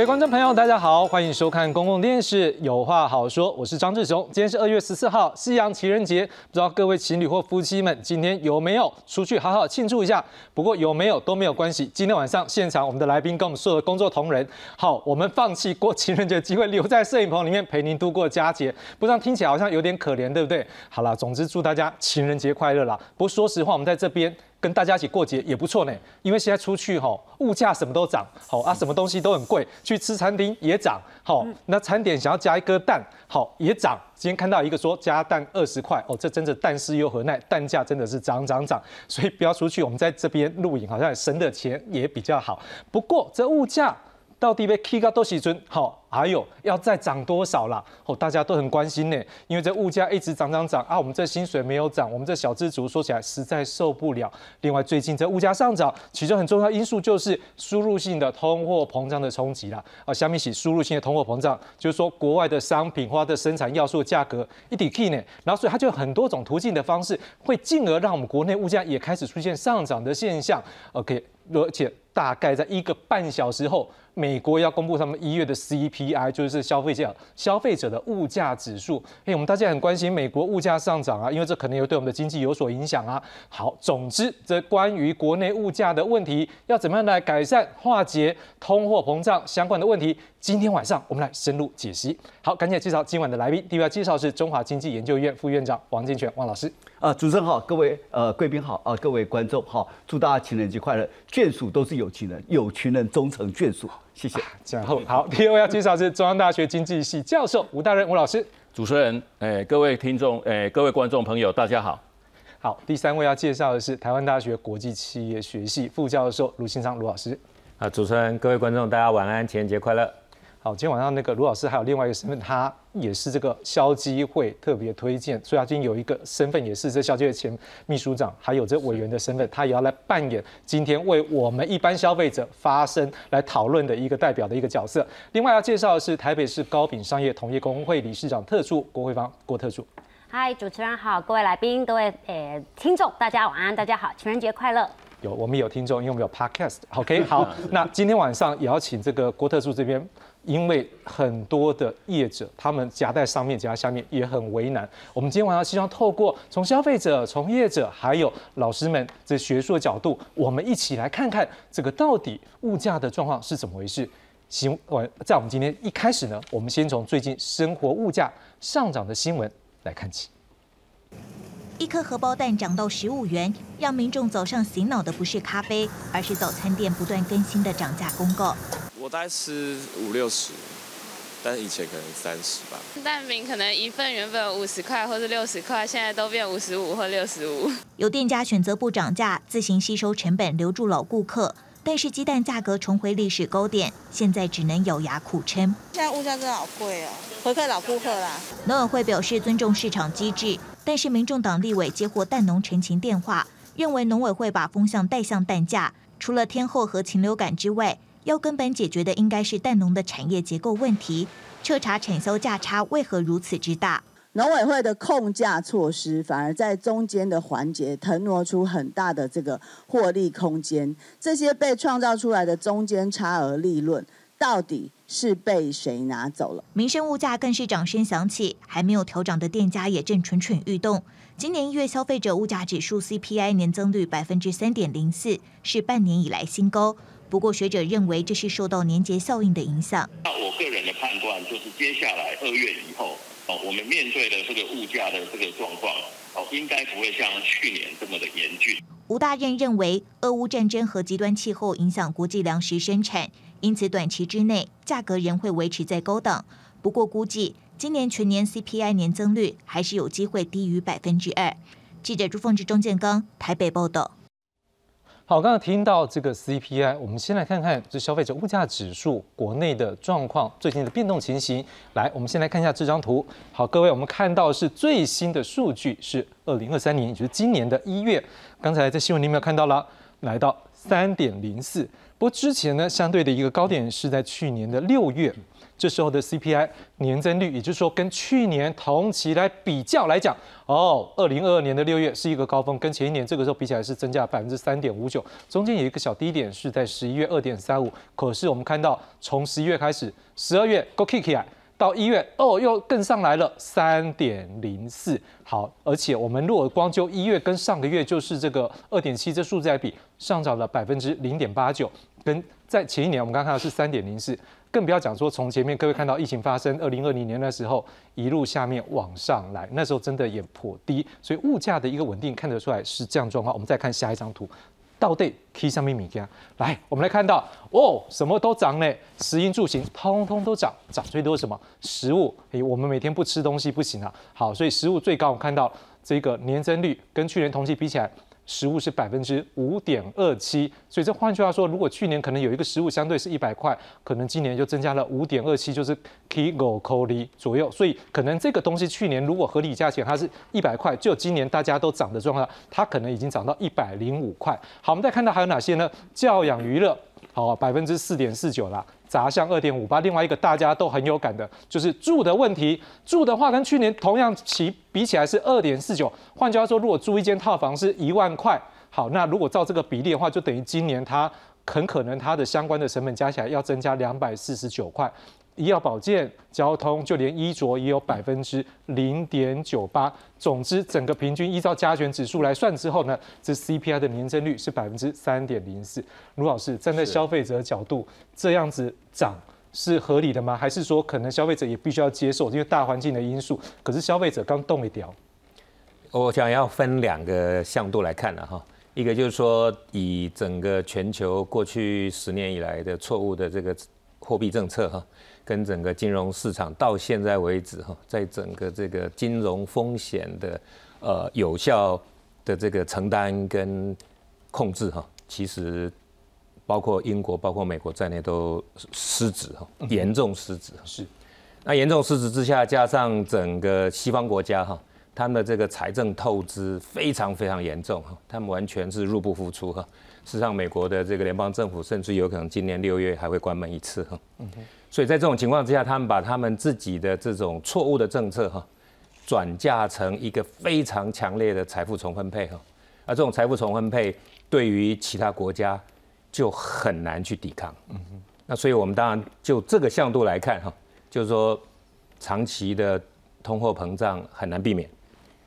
各位观众朋友，大家好，欢迎收看公共电视《有话好说》，我是张志雄。今天是二月十四号，西洋情人节，不知道各位情侣或夫妻们今天有没有出去好好庆祝一下？不过有没有都没有关系。今天晚上现场我们的来宾跟我们所有的工作同仁，好，我们放弃过情人节的机会，留在摄影棚里面陪您度过佳节。不知道听起来好像有点可怜，对不对？好了，总之祝大家情人节快乐啦！不过说实话，我们在这边。跟大家一起过节也不错呢，因为现在出去哈，物价什么都涨，好啊，什么东西都很贵，去吃餐厅也涨，好，那餐点想要加一颗蛋，好也涨。今天看到一个说加蛋二十块，哦，这真的蛋是又何奈，蛋价真的是涨涨涨，所以不要出去，我们在这边录影，好像省的钱也比较好。不过这物价。到底被 K 高多少尊？好，还有要再涨多少啦？哦，大家都很关心呢，因为这物价一直涨涨涨啊，我们这薪水没有涨，我们这小资族说起来实在受不了。另外，最近这物价上涨，其中很重要因素就是输入性的通货膨胀的冲击啦。啊，下面起输入性的通货膨胀，就是说国外的商品或者生产要素价格一抵 K 呢，然后所以它就有很多种途径的方式，会进而让我们国内物价也开始出现上涨的现象。OK，而且大概在一个半小时后。美国要公布他们一月的 CPI，就是消费者消费者的物价指数。哎，我们大家很关心美国物价上涨啊，因为这可能有对我们的经济有所影响啊。好，总之，这关于国内物价的问题，要怎么样来改善化解通货膨胀相关的问题？今天晚上我们来深入解析。好，赶紧介绍今晚的来宾。第一位介绍是中华经济研究院副院长王建全王老师。啊，主持人好，各位呃贵宾好啊，各位观众好，祝大家情人节快乐。眷属都是有情人，有情人终成眷属。谢谢。然后好，第二位要介绍是中央大学经济系教授吴大任吴老师。主持人，哎，各位听众，哎，各位观众朋友，大家好。好，第三位要介绍的是台湾大学国际企业学系副教授卢新昌卢老师。啊，主持人，各位观众，大家晚安，情人节快乐。好，今天晚上那个卢老师还有另外一个身份，他也是这个消基会特别推荐，所以他今天有一个身份也是这消基会前秘书长，还有这委员的身份，他也要来扮演今天为我们一般消费者发声、来讨论的一个代表的一个角色。另外要介绍的是台北市高品商业同业工会理事长特助郭慧芳郭特助。嗨，主持人好，各位来宾、各位诶听众，大家晚安，大家好，情人节快乐。有我们有听众，因为我们有 podcast。OK，好，那今天晚上也要请这个郭特助这边。因为很多的业者，他们夹在上面，夹在下面也很为难。我们今天晚上希望透过从消费者、从业者，还有老师们这学术的角度，我们一起来看看这个到底物价的状况是怎么回事。行，我在我们今天一开始呢，我们先从最近生活物价上涨的新闻来看起。一颗荷包蛋涨到十五元，让民众早上醒脑的不是咖啡，而是早餐店不断更新的涨价公告。我大概吃五六十，但是以前可能三十吧。蛋饼可能一份原本五十块或者六十块，现在都变五十五或六十五。有店家选择不涨价，自行吸收成本，留住老顾客。但是鸡蛋价格重回历史高点，现在只能咬牙苦撑。现在物价真的好贵哦，回馈老顾客啦。农委会表示尊重市场机制，但是民众党立委接获蛋农陈情电话，认为农委会把风向带向蛋价，除了天后和禽流感之外。要根本解决的应该是蛋农的产业结构问题，彻查产销价差为何如此之大。农委会的控价措施反而在中间的环节腾挪出很大的这个获利空间，这些被创造出来的中间差额利润，到底是被谁拿走了？民生物价更是掌声响起，还没有调涨的店家也正蠢蠢欲动。今年一月消费者物价指数 CPI 年增率百分之三点零四，是半年以来新高。不过，学者认为这是受到年节效应的影响。那我个人的判断就是，接下来二月以后，我们面对的这个物价的这个状况，哦，应该不会像去年这么的严峻。吴大任认为，俄乌战争和极端气候影响国际粮食生产，因此短期之内价格仍会维持在高档。不过，估计今年全年 CPI 年增率还是有机会低于百分之二。记者朱凤芝、钟建刚台北报道。好，刚刚听到这个 CPI，我们先来看看这消费者物价指数国内的状况，最近的变动情形。来，我们先来看一下这张图。好，各位，我们看到是最新的数据，是二零二三年，也就是今年的一月。刚才在新闻里面看到了，来到三点零四。不过之前呢，相对的一个高点是在去年的六月。这时候的 CPI 年增率，也就是说跟去年同期来比较来讲，哦，二零二二年的六月是一个高峰，跟前一年这个时候比起来是增加百分之三点五九，中间有一个小低点是在十一月二点三五，可是我们看到从十一月开始，十二月 go kick 起来。到一月哦，又更上来了三点零四。好，而且我们如果光就一月跟上个月就是这个二点七这数字来比，上涨了百分之零点八九，跟在前一年我们刚看到是三点零四，更不要讲说从前面各位看到疫情发生二零二零年的时候一路下面往上来，那时候真的也颇低，所以物价的一个稳定看得出来是这样状况。我们再看下一张图。到底 K 上面米家来，我们来看到哦，什么都涨嘞，食衣住行通通都涨，涨最多什么？食物，诶，我们每天不吃东西不行啊。好，所以食物最高，我看到这个年增率跟去年同期比起来。实物是百分之五点二七，所以这换句话说，如果去年可能有一个实物相对是一百块，可能今年就增加了五点二七，就是 kigo k o l i 左右。所以可能这个东西去年如果合理价钱它是一百块，就今年大家都涨的状况，它可能已经涨到一百零五块。好，我们再看到还有哪些呢？教养娱乐，好，百分之四点四九啦。砸向二点五八，另外一个大家都很有感的，就是住的问题。住的话跟去年同样起比起来是二点四九。换句话说，如果租一间套房是一万块，好，那如果照这个比例的话，就等于今年它很可能它的相关的成本加起来要增加两百四十九块。医药保健、交通，就连衣着也有百分之零点九八。总之，整个平均依照加权指数来算之后呢，这 CPI 的年增率是百分之三点零四。卢老师站在消费者的角度，这样子涨是合理的吗？还是说可能消费者也必须要接受，因为大环境的因素？可是消费者刚动一条，我想要分两个向度来看了哈。一个就是说，以整个全球过去十年以来的错误的这个货币政策哈。跟整个金融市场到现在为止哈，在整个这个金融风险的呃有效的这个承担跟控制哈，其实包括英国、包括美国在内都失职哈，严重失职。是，那严重失职之下，加上整个西方国家哈，他们的这个财政透支非常非常严重哈，他们完全是入不敷出哈。事实上，美国的这个联邦政府甚至有可能今年六月还会关门一次哈。嗯哼。所以在这种情况之下，他们把他们自己的这种错误的政策哈，转嫁成一个非常强烈的财富重分配哈，而这种财富重分配对于其他国家就很难去抵抗。嗯哼。那所以我们当然就这个向度来看哈，就是说长期的通货膨胀很难避免。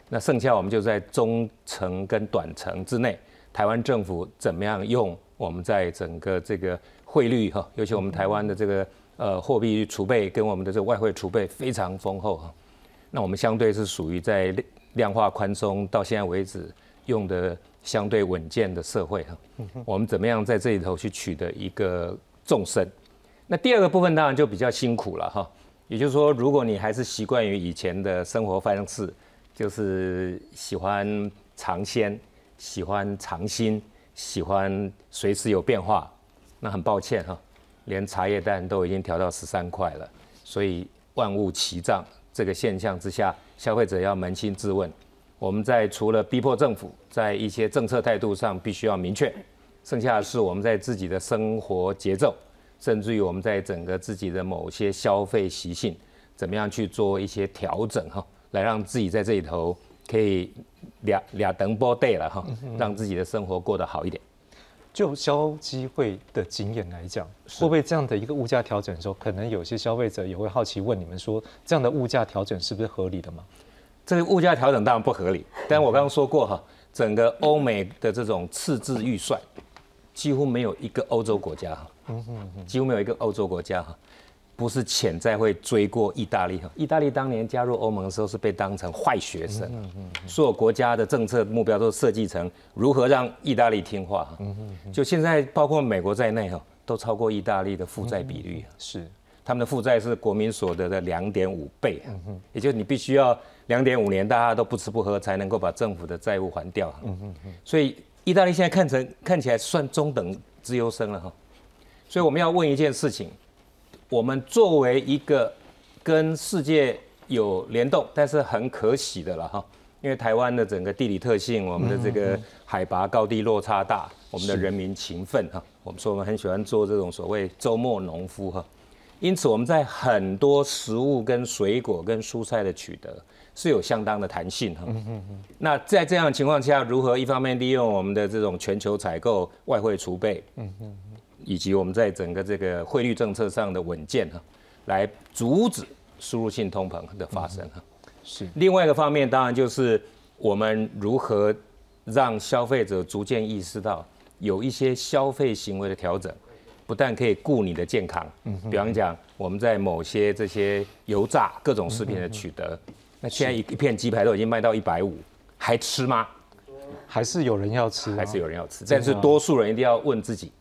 那剩下我们就在中程跟短程之内，台湾政府怎么样用我们在整个这个汇率哈，尤其我们台湾的这个。呃，货币储备跟我们的这个外汇储备非常丰厚哈，那我们相对是属于在量化宽松到现在为止用的相对稳健的社会哈，我们怎么样在这里头去取得一个纵深？那第二个部分当然就比较辛苦了哈，也就是说，如果你还是习惯于以前的生活方式，就是喜欢尝鲜、喜欢尝新、喜欢随时有变化，那很抱歉哈。连茶叶蛋都已经调到十三块了，所以万物齐涨这个现象之下，消费者要扪心自问：我们在除了逼迫政府在一些政策态度上必须要明确，剩下的是我们在自己的生活节奏，甚至于我们在整个自己的某些消费习性，怎么样去做一些调整哈，来让自己在这里头可以俩俩等波 day 了哈，让自己的生活过得好一点。就消基会的经验来讲，会不会这样的一个物价调整的时候，可能有些消费者也会好奇问你们说，这样的物价调整是不是合理的吗？这个物价调整当然不合理，但我刚刚说过哈，整个欧美的这种赤字预算，几乎没有一个欧洲国家哈，几乎没有一个欧洲国家哈。不是潜在会追过意大利哈？意大利当年加入欧盟的时候是被当成坏学生，所有国家的政策目标都设计成如何让意大利听话哈。就现在包括美国在内哈，都超过意大利的负债比率是，他们的负债是国民所得的两点五倍，也就是你必须要两点五年大家都不吃不喝才能够把政府的债务还掉。所以意大利现在看成看起来算中等资优生了哈。所以我们要问一件事情。我们作为一个跟世界有联动，但是很可喜的了哈，因为台湾的整个地理特性，我们的这个海拔高低落差大，我们的人民勤奋哈，我们说我们很喜欢做这种所谓周末农夫哈，因此我们在很多食物跟水果跟蔬菜的取得是有相当的弹性哈。那在这样的情况下，如何一方面利用我们的这种全球采购、外汇储备，以及我们在整个这个汇率政策上的稳健哈，来阻止输入性通膨的发生哈。是另外一个方面，当然就是我们如何让消费者逐渐意识到有一些消费行为的调整，不但可以顾你的健康，比方讲我们在某些这些油炸各种食品的取得，那现在一一片鸡排都已经卖到一百五，还吃吗？还是有人要吃啊，还是有人要吃，但是多数人一定要问自己，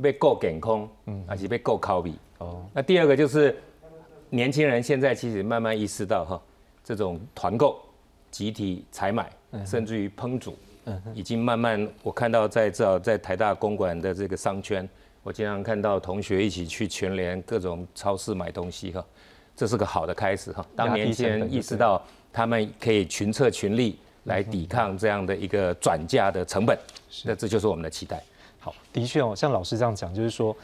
被够健康，嗯，还是被够靠比。哦，那第二个就是年轻人现在其实慢慢意识到哈，这种团购、集体采买，甚至于烹煮，已经慢慢我看到在至少在台大公馆的这个商圈，我经常看到同学一起去全联各种超市买东西哈，这是个好的开始哈。当年轻人意识到他们可以群策群力来抵抗这样的一个转嫁的成本，那这就是我们的期待。好，的确哦，像老师这样讲，就是说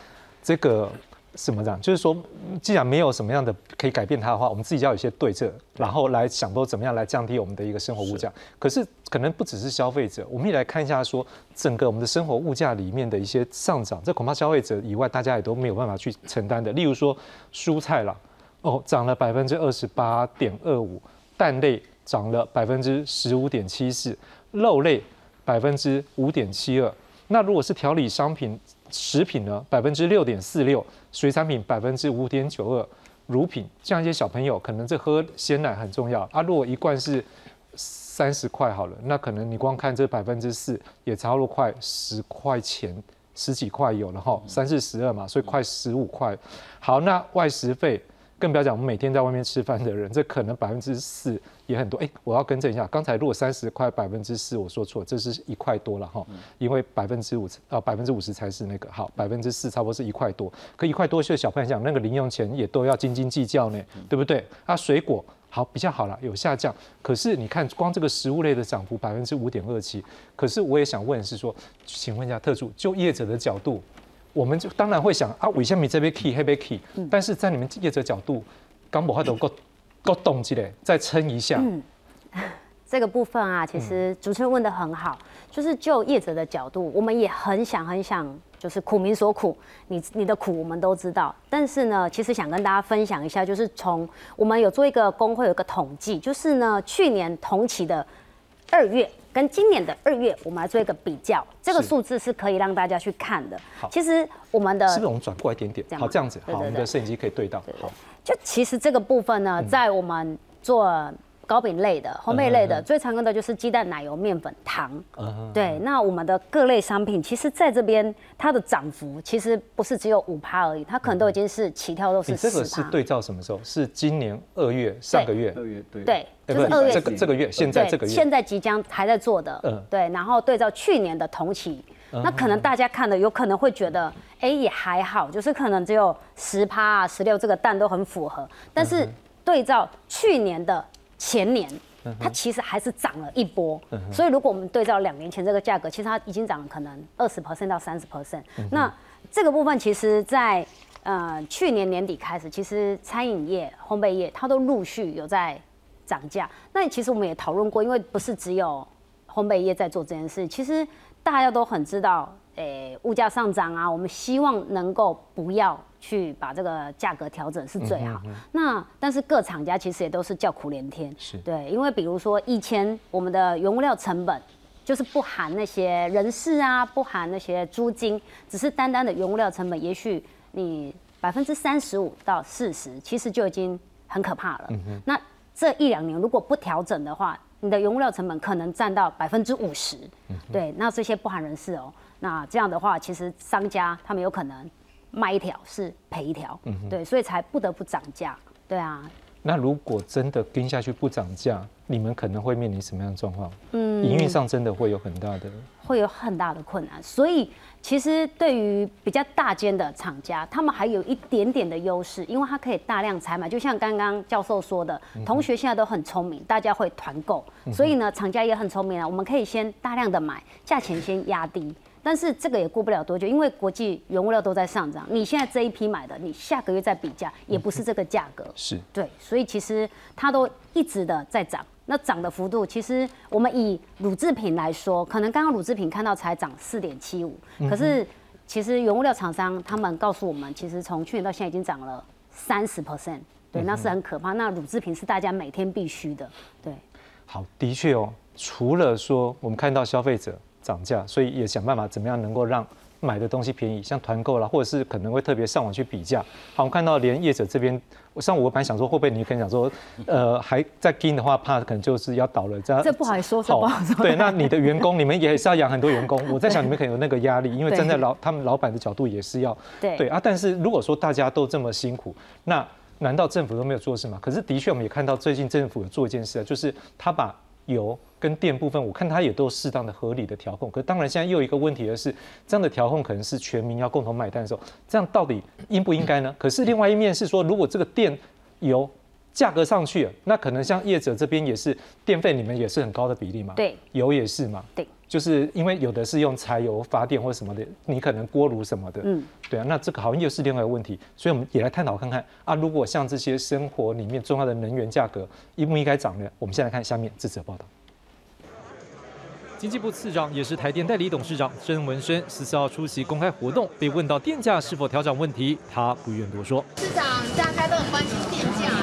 这个怎么讲？就是说，既然没有什么样的可以改变它的话，我们自己要有一些对策，然后来想说怎么样来降低我们的一个生活物价。可是可能不只是消费者，我们也来看一下说整个我们的生活物价里面的一些上涨，这恐怕消费者以外，大家也都没有办法去承担的。例如说蔬菜啦，哦，涨了百分之二十八点二五，蛋类涨了百分之十五点七四，肉类百分之五点七二。那如果是调理商品、食品呢，百分之六点四六，水产品百分之五点九二，乳品像一些小朋友，可能这喝鲜奶很重要啊。如果一罐是三十块好了，那可能你光看这百分之四，也差不多快十块钱，十几块有了哈，三四十二嘛，所以快十五块。好，那外食费。更不要讲，我们每天在外面吃饭的人，这可能百分之四也很多。哎，我要更正一下，刚才如果三十块百分之四，我说错，这是一块多了哈，因为百分之五啊百分之五十才是那个好，百分之四差不多是一块多。可一块多，对小朋友讲，那个零用钱也都要斤斤计较呢，对不对？啊，水果好比较好了，有下降。可是你看，光这个食物类的涨幅百分之五点二七。可是我也想问是说，请问一下特助，就业者的角度。我们就当然会想啊，为什么这边 key 黑边 key？但是在你们业者角度，刚我还都够够动起来，再撑一下。嗯，这个部分啊，其实主持人问的很好，就是就业者的角度，我们也很想很想，就是苦民所苦，你你的苦我们都知道。但是呢，其实想跟大家分享一下，就是从我们有做一个工会有个统计，就是呢去年同期的二月。跟今年的二月，我们来做一个比较，这个数字是可以让大家去看的。好，其实我们的是不是我们转过来一点点？好，这样子，好，我们的摄影机可以对到。好，就其实这个部分呢，在我们做糕饼类的、烘焙类的，最常用的就是鸡蛋、奶油、面粉、糖。对，那我们的各类商品，其实在这边它的涨幅其实不是只有五趴而已，它可能都已经是起跳都是这个是对照什么时候？是今年二月、上个月？二月对。对。就是二月这个这个月，现在这个月，现在即将还在做的，嗯，对，然后对照去年的同期，那可能大家看的有可能会觉得，哎，也还好，就是可能只有十趴啊、十六，这个蛋都很符合。但是对照去年的前年，它其实还是涨了一波。所以如果我们对照两年前这个价格，其实它已经涨了可能二十 percent 到三十 percent。那这个部分其实，在呃去年年底开始，其实餐饮业、烘焙业它都陆续有在。涨价，那其实我们也讨论过，因为不是只有烘焙业在做这件事，其实大家都很知道，诶，物价上涨啊，我们希望能够不要去把这个价格调整是最好。那但是各厂家其实也都是叫苦连天，是对，因为比如说以前我们的原物料成本就是不含那些人事啊，不含那些租金，只是单单的原物料成本，也许你百分之三十五到四十，其实就已经很可怕了。那这一两年如果不调整的话，你的原物料成本可能占到百分之五十。对，那这些不含人事哦。那这样的话，其实商家他们有可能卖一条是赔一条。对，所以才不得不涨价。对啊。那如果真的跟下去不涨价，你们可能会面临什么样的状况？嗯，营运上真的会有很大的，会有很大的困难。所以其实对于比较大间的厂家，他们还有一点点的优势，因为它可以大量采买。就像刚刚教授说的，同学现在都很聪明，大家会团购，所以呢，厂家也很聪明啊。我们可以先大量的买，价钱先压低。但是这个也过不了多久，因为国际原物料都在上涨，你现在这一批买的，你下个月再比价也不是这个价格。是对，所以其实它都一直的在涨。那涨的幅度，其实我们以乳制品来说，可能刚刚乳制品看到才涨四点七五，可是其实原物料厂商他们告诉我们，其实从去年到现在已经涨了三十 percent，对，那是很可怕。那乳制品是大家每天必须的，对。好，的确哦，除了说我们看到消费者涨价，所以也想办法怎么样能够让。买的东西便宜，像团购啦，或者是可能会特别上网去比价。好，我们看到连业者这边，像我本来想说会不会你可能想说，呃，还在跟的话，怕可能就是要倒了这样。这不好说，这不好说。对，那你的员工，你们也是要养很多员工。我在想你们可能有那个压力，因为站在老他们老板的角度也是要对对啊。但是如果说大家都这么辛苦，那难道政府都没有做事吗？可是的确我们也看到最近政府有做一件事啊，就是他把油。跟电部分，我看它也都适当的、合理的调控。可当然，现在又有一个问题的是，这样的调控可能是全民要共同买单的时候，这样到底应不应该呢？可是另外一面是说，如果这个电油价格上去了，那可能像业者这边也是电费，你们也是很高的比例嘛？对，油也是嘛？对，就是因为有的是用柴油发电或什么的，你可能锅炉什么的，嗯，对啊，那这个好像又是另外一个问题。所以我们也来探讨看看啊，如果像这些生活里面重要的能源价格应不应该涨呢？我们先来看下面这则报道。经济部次长也是台电代理董事长郑文生十四号出席公开活动，被问到电价是否调整问题，他不愿多说。市长大家都很关心电价，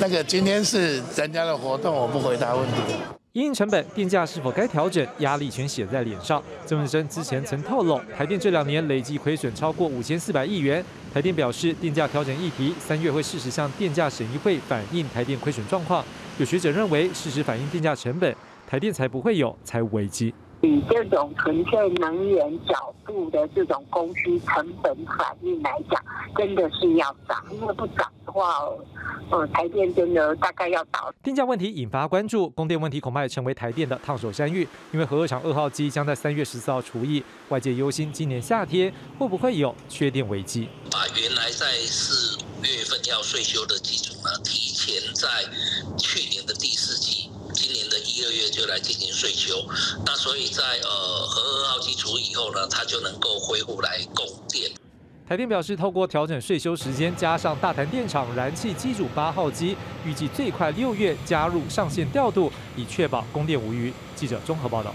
那个今天是人家的活动，我不回答问题。因成本电价是否该调整，压力全写在脸上。曾文生之前曾透露，台电这两年累计亏损超过五千四百亿元。台电表示，电价调整议题三月会适时向电价审议会反映台电亏损状况。有学者认为，适时反映电价成本。台电才不会有财务危机。以这种纯粹能源角度的这种供需成本反应来讲，真的是要涨，因为不涨的话，呃，台电真的大概要倒。电价问题引发关注，供电问题恐怕也成为台电的烫手山芋，因为核二厂二号机将在三月十四号除役，外界忧心今年夏天会不会有缺电危机。把原来在四月份要税休的基础呢，提前在去年的第四年的一二月就来进行税休，那所以在呃核二号机除以后呢，它就能够恢复来供电。台电表示，透过调整税休时间，加上大潭电厂燃气机组八号机，预计最快六月加入上线调度，以确保供电无虞。记者综合报道。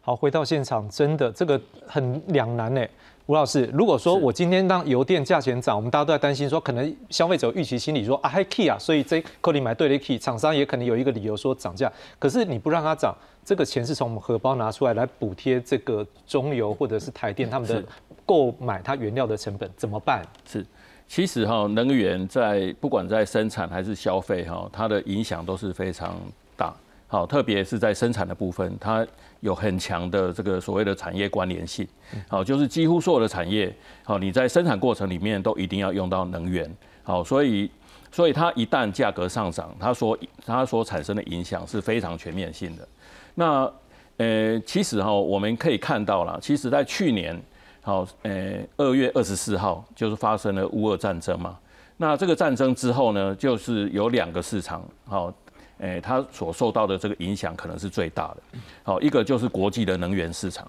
好，回到现场，真的这个很两难呢。吴老师，如果说我今天让油电价钱涨，我们大家都在担心说，可能消费者预期心理说啊，high key 啊，所以这扣你买对了 key，厂商也可能有一个理由说涨价。可是你不让它涨，这个钱是从我们荷包拿出来来补贴这个中油或者是台电他们的购买它原料的成本，怎么办？是，其实哈，能源在不管在生产还是消费哈，它的影响都是非常大。好，特别是在生产的部分，它有很强的这个所谓的产业关联性。好，就是几乎所有的产业，好，你在生产过程里面都一定要用到能源。好，所以，所以它一旦价格上涨，它所它所产生的影响是非常全面性的。那，呃，其实哈，我们可以看到了，其实在去年，好，呃，二月二十四号就是发生了乌俄战争嘛。那这个战争之后呢，就是有两个市场，好。诶，它所受到的这个影响可能是最大的。好，一个就是国际的能源市场，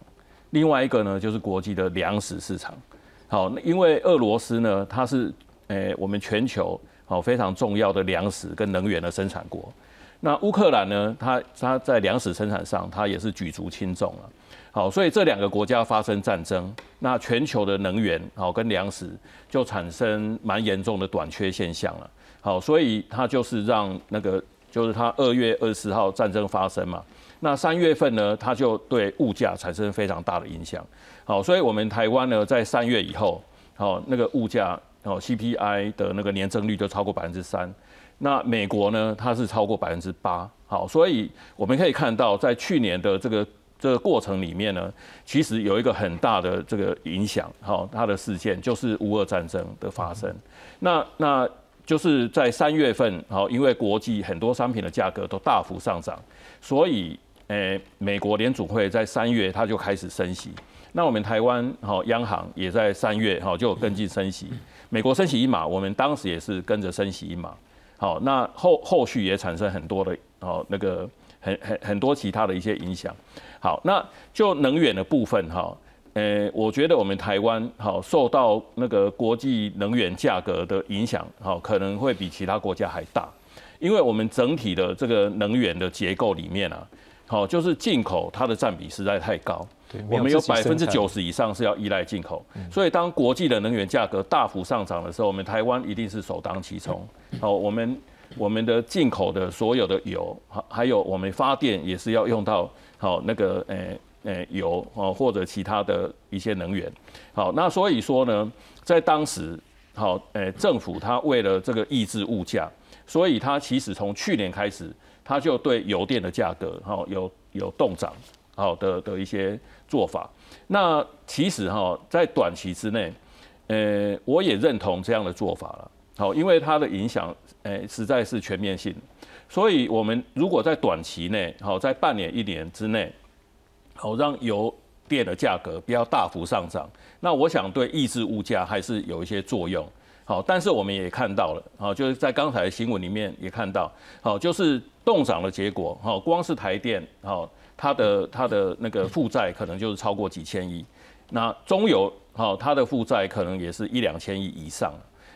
另外一个呢就是国际的粮食市场。好，因为俄罗斯呢，它是诶我们全球好非常重要的粮食跟能源的生产国。那乌克兰呢，它它在粮食生产上，它也是举足轻重了。好，所以这两个国家发生战争，那全球的能源好跟粮食就产生蛮严重的短缺现象了。好，所以它就是让那个。就是它二月二十号战争发生嘛，那三月份呢，它就对物价产生非常大的影响。好，所以我们台湾呢，在三月以后，好那个物价哦 CPI 的那个年增率就超过百分之三。那美国呢，它是超过百分之八。好，所以我们可以看到，在去年的这个这个过程里面呢，其实有一个很大的这个影响。好，它的事件就是乌俄战争的发生。那那。就是在三月份，好，因为国际很多商品的价格都大幅上涨，所以，诶，美国联储会在三月它就开始升息。那我们台湾好央行也在三月哈就跟进升息。美国升息一码，我们当时也是跟着升息一码。好，那后后续也产生很多的哦那个很很很多其他的一些影响。好，那就能源的部分哈，呃，我觉得我们台湾好受到那个国际能源价格的影响，好可能会比其他国家还大，因为我们整体的这个能源的结构里面啊，好就是进口它的占比实在太高。我们有百分之九十以上是要依赖进口，所以当国际的能源价格大幅上涨的时候，我们台湾一定是首当其冲。好，我们我们的进口的所有的油，还还有我们发电也是要用到好那个诶诶油哦或者其他的一些能源。好，那所以说呢，在当时好诶政府它为了这个抑制物价，所以它其实从去年开始，它就对油电的价格好有有动涨好的的一些。做法，那其实哈，在短期之内，呃，我也认同这样的做法了。好，因为它的影响，呃，实在是全面性。所以，我们如果在短期内，好，在半年、一年之内，好，让油电的价格不要大幅上涨，那我想对抑制物价还是有一些作用。好，但是我们也看到了，好，就是在刚才的新闻里面也看到，好，就是动涨的结果，好，光是台电，好。它的它的那个负债可能就是超过几千亿，那中油好，它的负债可能也是一两千亿以上，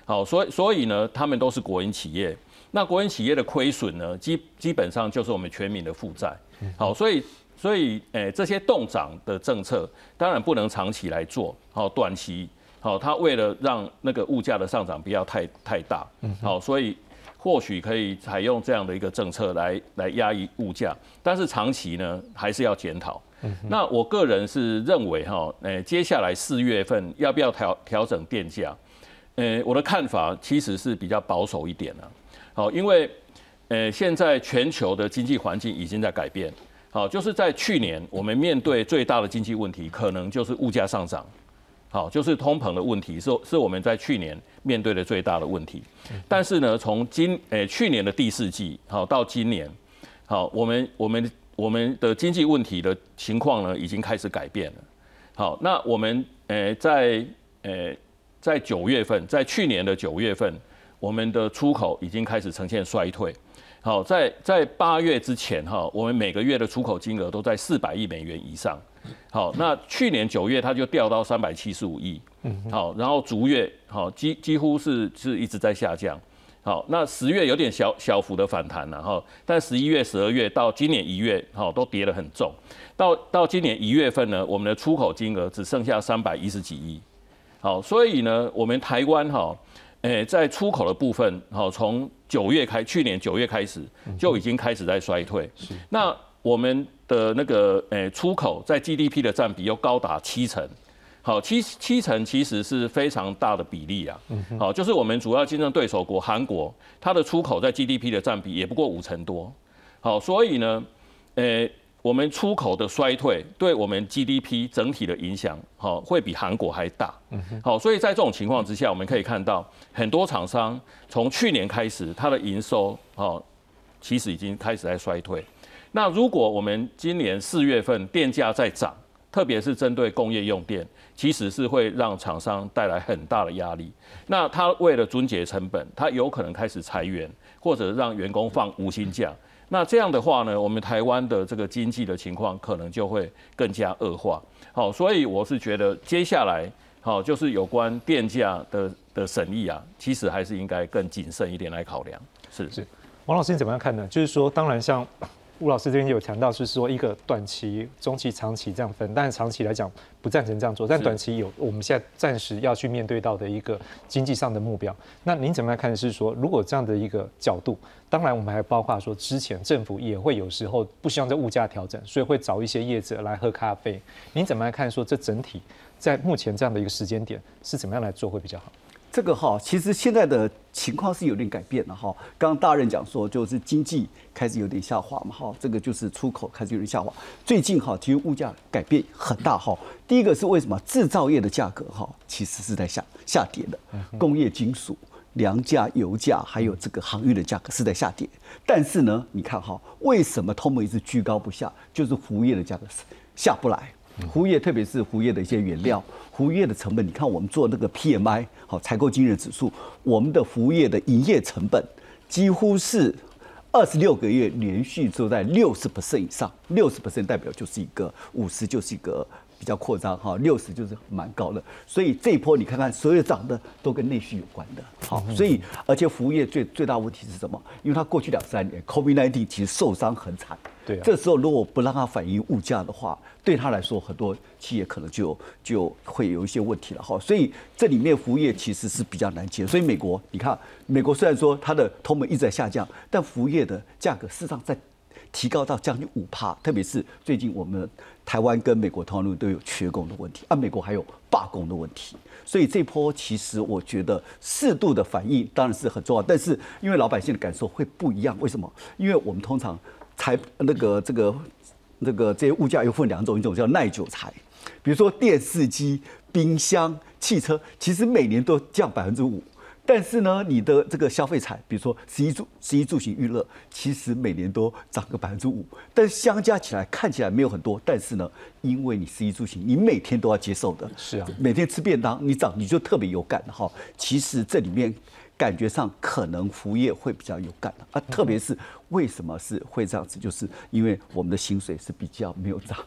好，所以所以呢，他们都是国营企业，那国营企业的亏损呢，基基本上就是我们全民的负债，好，所以所以诶，这些动涨的政策当然不能长期来做，好，短期好，它为了让那个物价的上涨不要太太大，嗯好，所以。或许可以采用这样的一个政策来来压抑物价，但是长期呢还是要检讨。那我个人是认为哈，诶，接下来四月份要不要调调整电价？诶，我的看法其实是比较保守一点了。好，因为诶现在全球的经济环境已经在改变。好，就是在去年我们面对最大的经济问题，可能就是物价上涨。好，就是通膨的问题是是我们在去年面对的最大的问题，但是呢，从今诶去年的第四季好到今年，好，我们我们我们的经济问题的情况呢已经开始改变了。好，那我们诶在诶在九月份，在去年的九月份，我们的出口已经开始呈现衰退。好，在在八月之前哈，我们每个月的出口金额都在四百亿美元以上。好，那去年九月它就掉到三百七十五亿，好，然后逐月好几几乎是是一直在下降，好，那十月有点小小幅的反弹了哈，但十一月、十二月到今年一月，好都跌得很重，到到今年一月份呢，我们的出口金额只剩下三百一十几亿，好，所以呢，我们台湾哈，诶，在出口的部分，好，从九月开，去年九月开始就已经开始在衰退，那我们。的那个诶，出口在 GDP 的占比又高达七成，好，七七成其实是非常大的比例啊。好，就是我们主要竞争对手国韩国，它的出口在 GDP 的占比也不过五成多。好，所以呢，诶，我们出口的衰退对我们 GDP 整体的影响，好，会比韩国还大。好，所以在这种情况之下，我们可以看到很多厂商从去年开始，它的营收，好，其实已经开始在衰退。那如果我们今年四月份电价在涨，特别是针对工业用电，其实是会让厂商带来很大的压力。那他为了终结成本，他有可能开始裁员，或者让员工放无薪假。那这样的话呢，我们台湾的这个经济的情况可能就会更加恶化。好，所以我是觉得接下来好就是有关电价的的审议啊，其实还是应该更谨慎一点来考量。是是，王老师你怎么样看呢？就是说，当然像。吴老师这边有强调，是说一个短期、中期、长期这样分，但是长期来讲不赞成这样做。但短期有我们现在暂时要去面对到的一个经济上的目标。那您怎么样看？是说如果这样的一个角度，当然我们还包括说之前政府也会有时候不希望这物价调整，所以会找一些业者来喝咖啡。您怎么样看？说这整体在目前这样的一个时间点是怎么样来做会比较好？这个哈，其实现在的情况是有点改变了哈。刚刚大任讲说，就是经济开始有点下滑嘛哈，这个就是出口开始有点下滑。最近哈，其实物价改变很大哈。第一个是为什么制造业的价格哈，其实是在下下跌的，工业金属、粮价、油价还有这个航运的价格是在下跌。但是呢，你看哈，为什么通膨一直居高不下？就是服务业的价格下不来。服务业，特别是服务业的一些原料，服务业的成本，你看我们做那个 PMI 好采购经理指数，我们的服务业的营业成本几乎是二十六个月连续都在六十 percent 以上，六十 percent 代表就是一个五十就是一个比较扩张哈，六十就是蛮高的，所以这一波你看看所有涨的都跟内需有关的，好，所以而且服务业最最大问题是什么？因为它过去两三年 COVID-19 其实受伤很惨，这时候如果不让它反映物价的话，对他来说很多企业可能就就会有一些问题了。哈，所以这里面服务业其实是比较难接，所以美国你看，美国虽然说它的通膨一直在下降，但服务业的价格事实上在提高到将近五帕，特别是最近我们台湾跟美国通路都有缺工的问题，啊，美国还有罢工的问题，所以这波其实我觉得适度的反应当然是很重要，但是因为老百姓的感受会不一样，为什么？因为我们通常财那个这个那个这些物价又分两种，一种叫耐久材，比如说电视机、冰箱、汽车，其实每年都降百分之五。但是呢，你的这个消费财，比如说十一住、十一住行娱乐，其实每年都涨个百分之五，但是相加起来看起来没有很多。但是呢，因为你十一住行，你每天都要接受的，是啊，每天吃便当，你涨你就特别有感的哈。其实这里面感觉上可能服务业会比较有感的啊，特别是为什么是会这样子，就是因为我们的薪水是比较没有涨。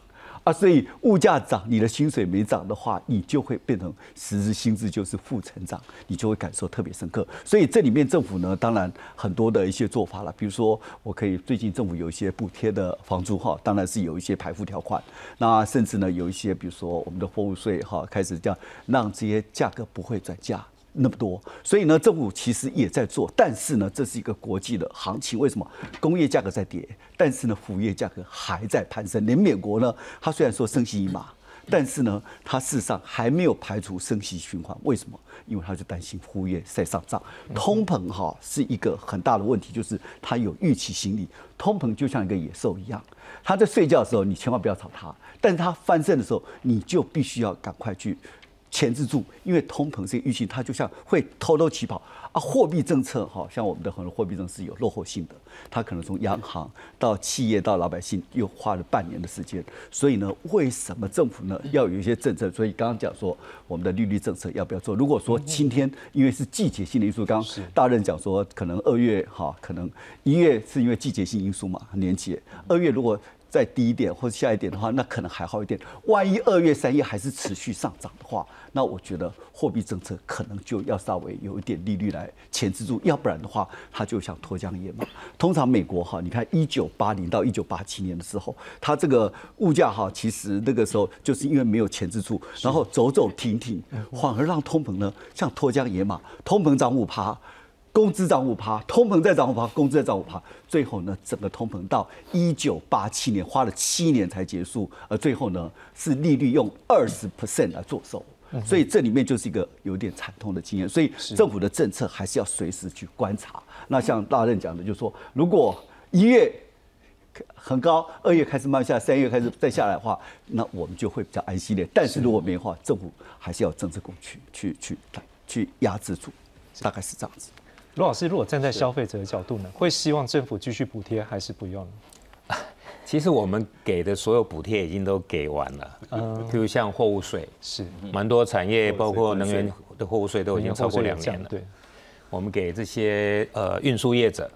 啊，所以物价涨，你的薪水没涨的话，你就会变成实质薪资就是负成长，你就会感受特别深刻。所以这里面政府呢，当然很多的一些做法了，比如说我可以最近政府有一些补贴的房租哈，当然是有一些排付条款，那甚至呢有一些比如说我们的货物税哈，开始这样让这些价格不会转嫁。那么多，所以呢，政府其实也在做，但是呢，这是一个国际的行情。为什么工业价格在跌，但是呢，服务业价格还在攀升？连美国呢，它虽然说升息一码，但是呢，它事实上还没有排除升息循环。为什么？因为它就担心服务业在上涨，通膨哈是一个很大的问题，就是它有预期心理。通膨就像一个野兽一样，它在睡觉的时候你千万不要吵它，但是它翻身的时候，你就必须要赶快去。钳制住，因为通膨这个预期，它就像会偷偷起跑啊。货币政策哈，像我们的很多货币政策是有落后性的，它可能从央行到企业到老百姓又花了半年的时间。所以呢，为什么政府呢要有一些政策？所以刚刚讲说我们的利率政策要不要做？如果说今天因为是季节性的因素，刚刚大任讲说可能二月哈，可能一月是因为季节性因素嘛，年节。二月如果再低一点或者下一点的话，那可能还好一点。万一二月、三月还是持续上涨的话，那我觉得货币政策可能就要稍微有一点利率来钳制住，要不然的话，它就像脱缰野马。通常美国哈，你看一九八零到一九八七年的时候，它这个物价哈，其实那个时候就是因为没有钳制住，然后走走停停，反而让通膨呢像脱缰野马，通膨涨五趴。工资涨五趴，通膨再涨五趴，工资再涨五趴，最后呢，整个通膨到一九八七年花了七年才结束，而最后呢，是利率用二十 percent 来做收，所以这里面就是一个有点惨痛的经验，所以政府的政策还是要随时去观察。那像大任讲的，就是说如果一月很高，二月开始慢下，三月开始再下来的话，那我们就会比较安心点。但是如果没的话，政府还是要政策工具去去去压制住，大概是这样子。罗老师，如果站在消费者的角度呢，会希望政府继续补贴还是不用？其实我们给的所有补贴已经都给完了，嗯，譬如像货物税，是蛮多产业，包括能源的货物税都已经超过两年了。对，我们给这些呃运输业者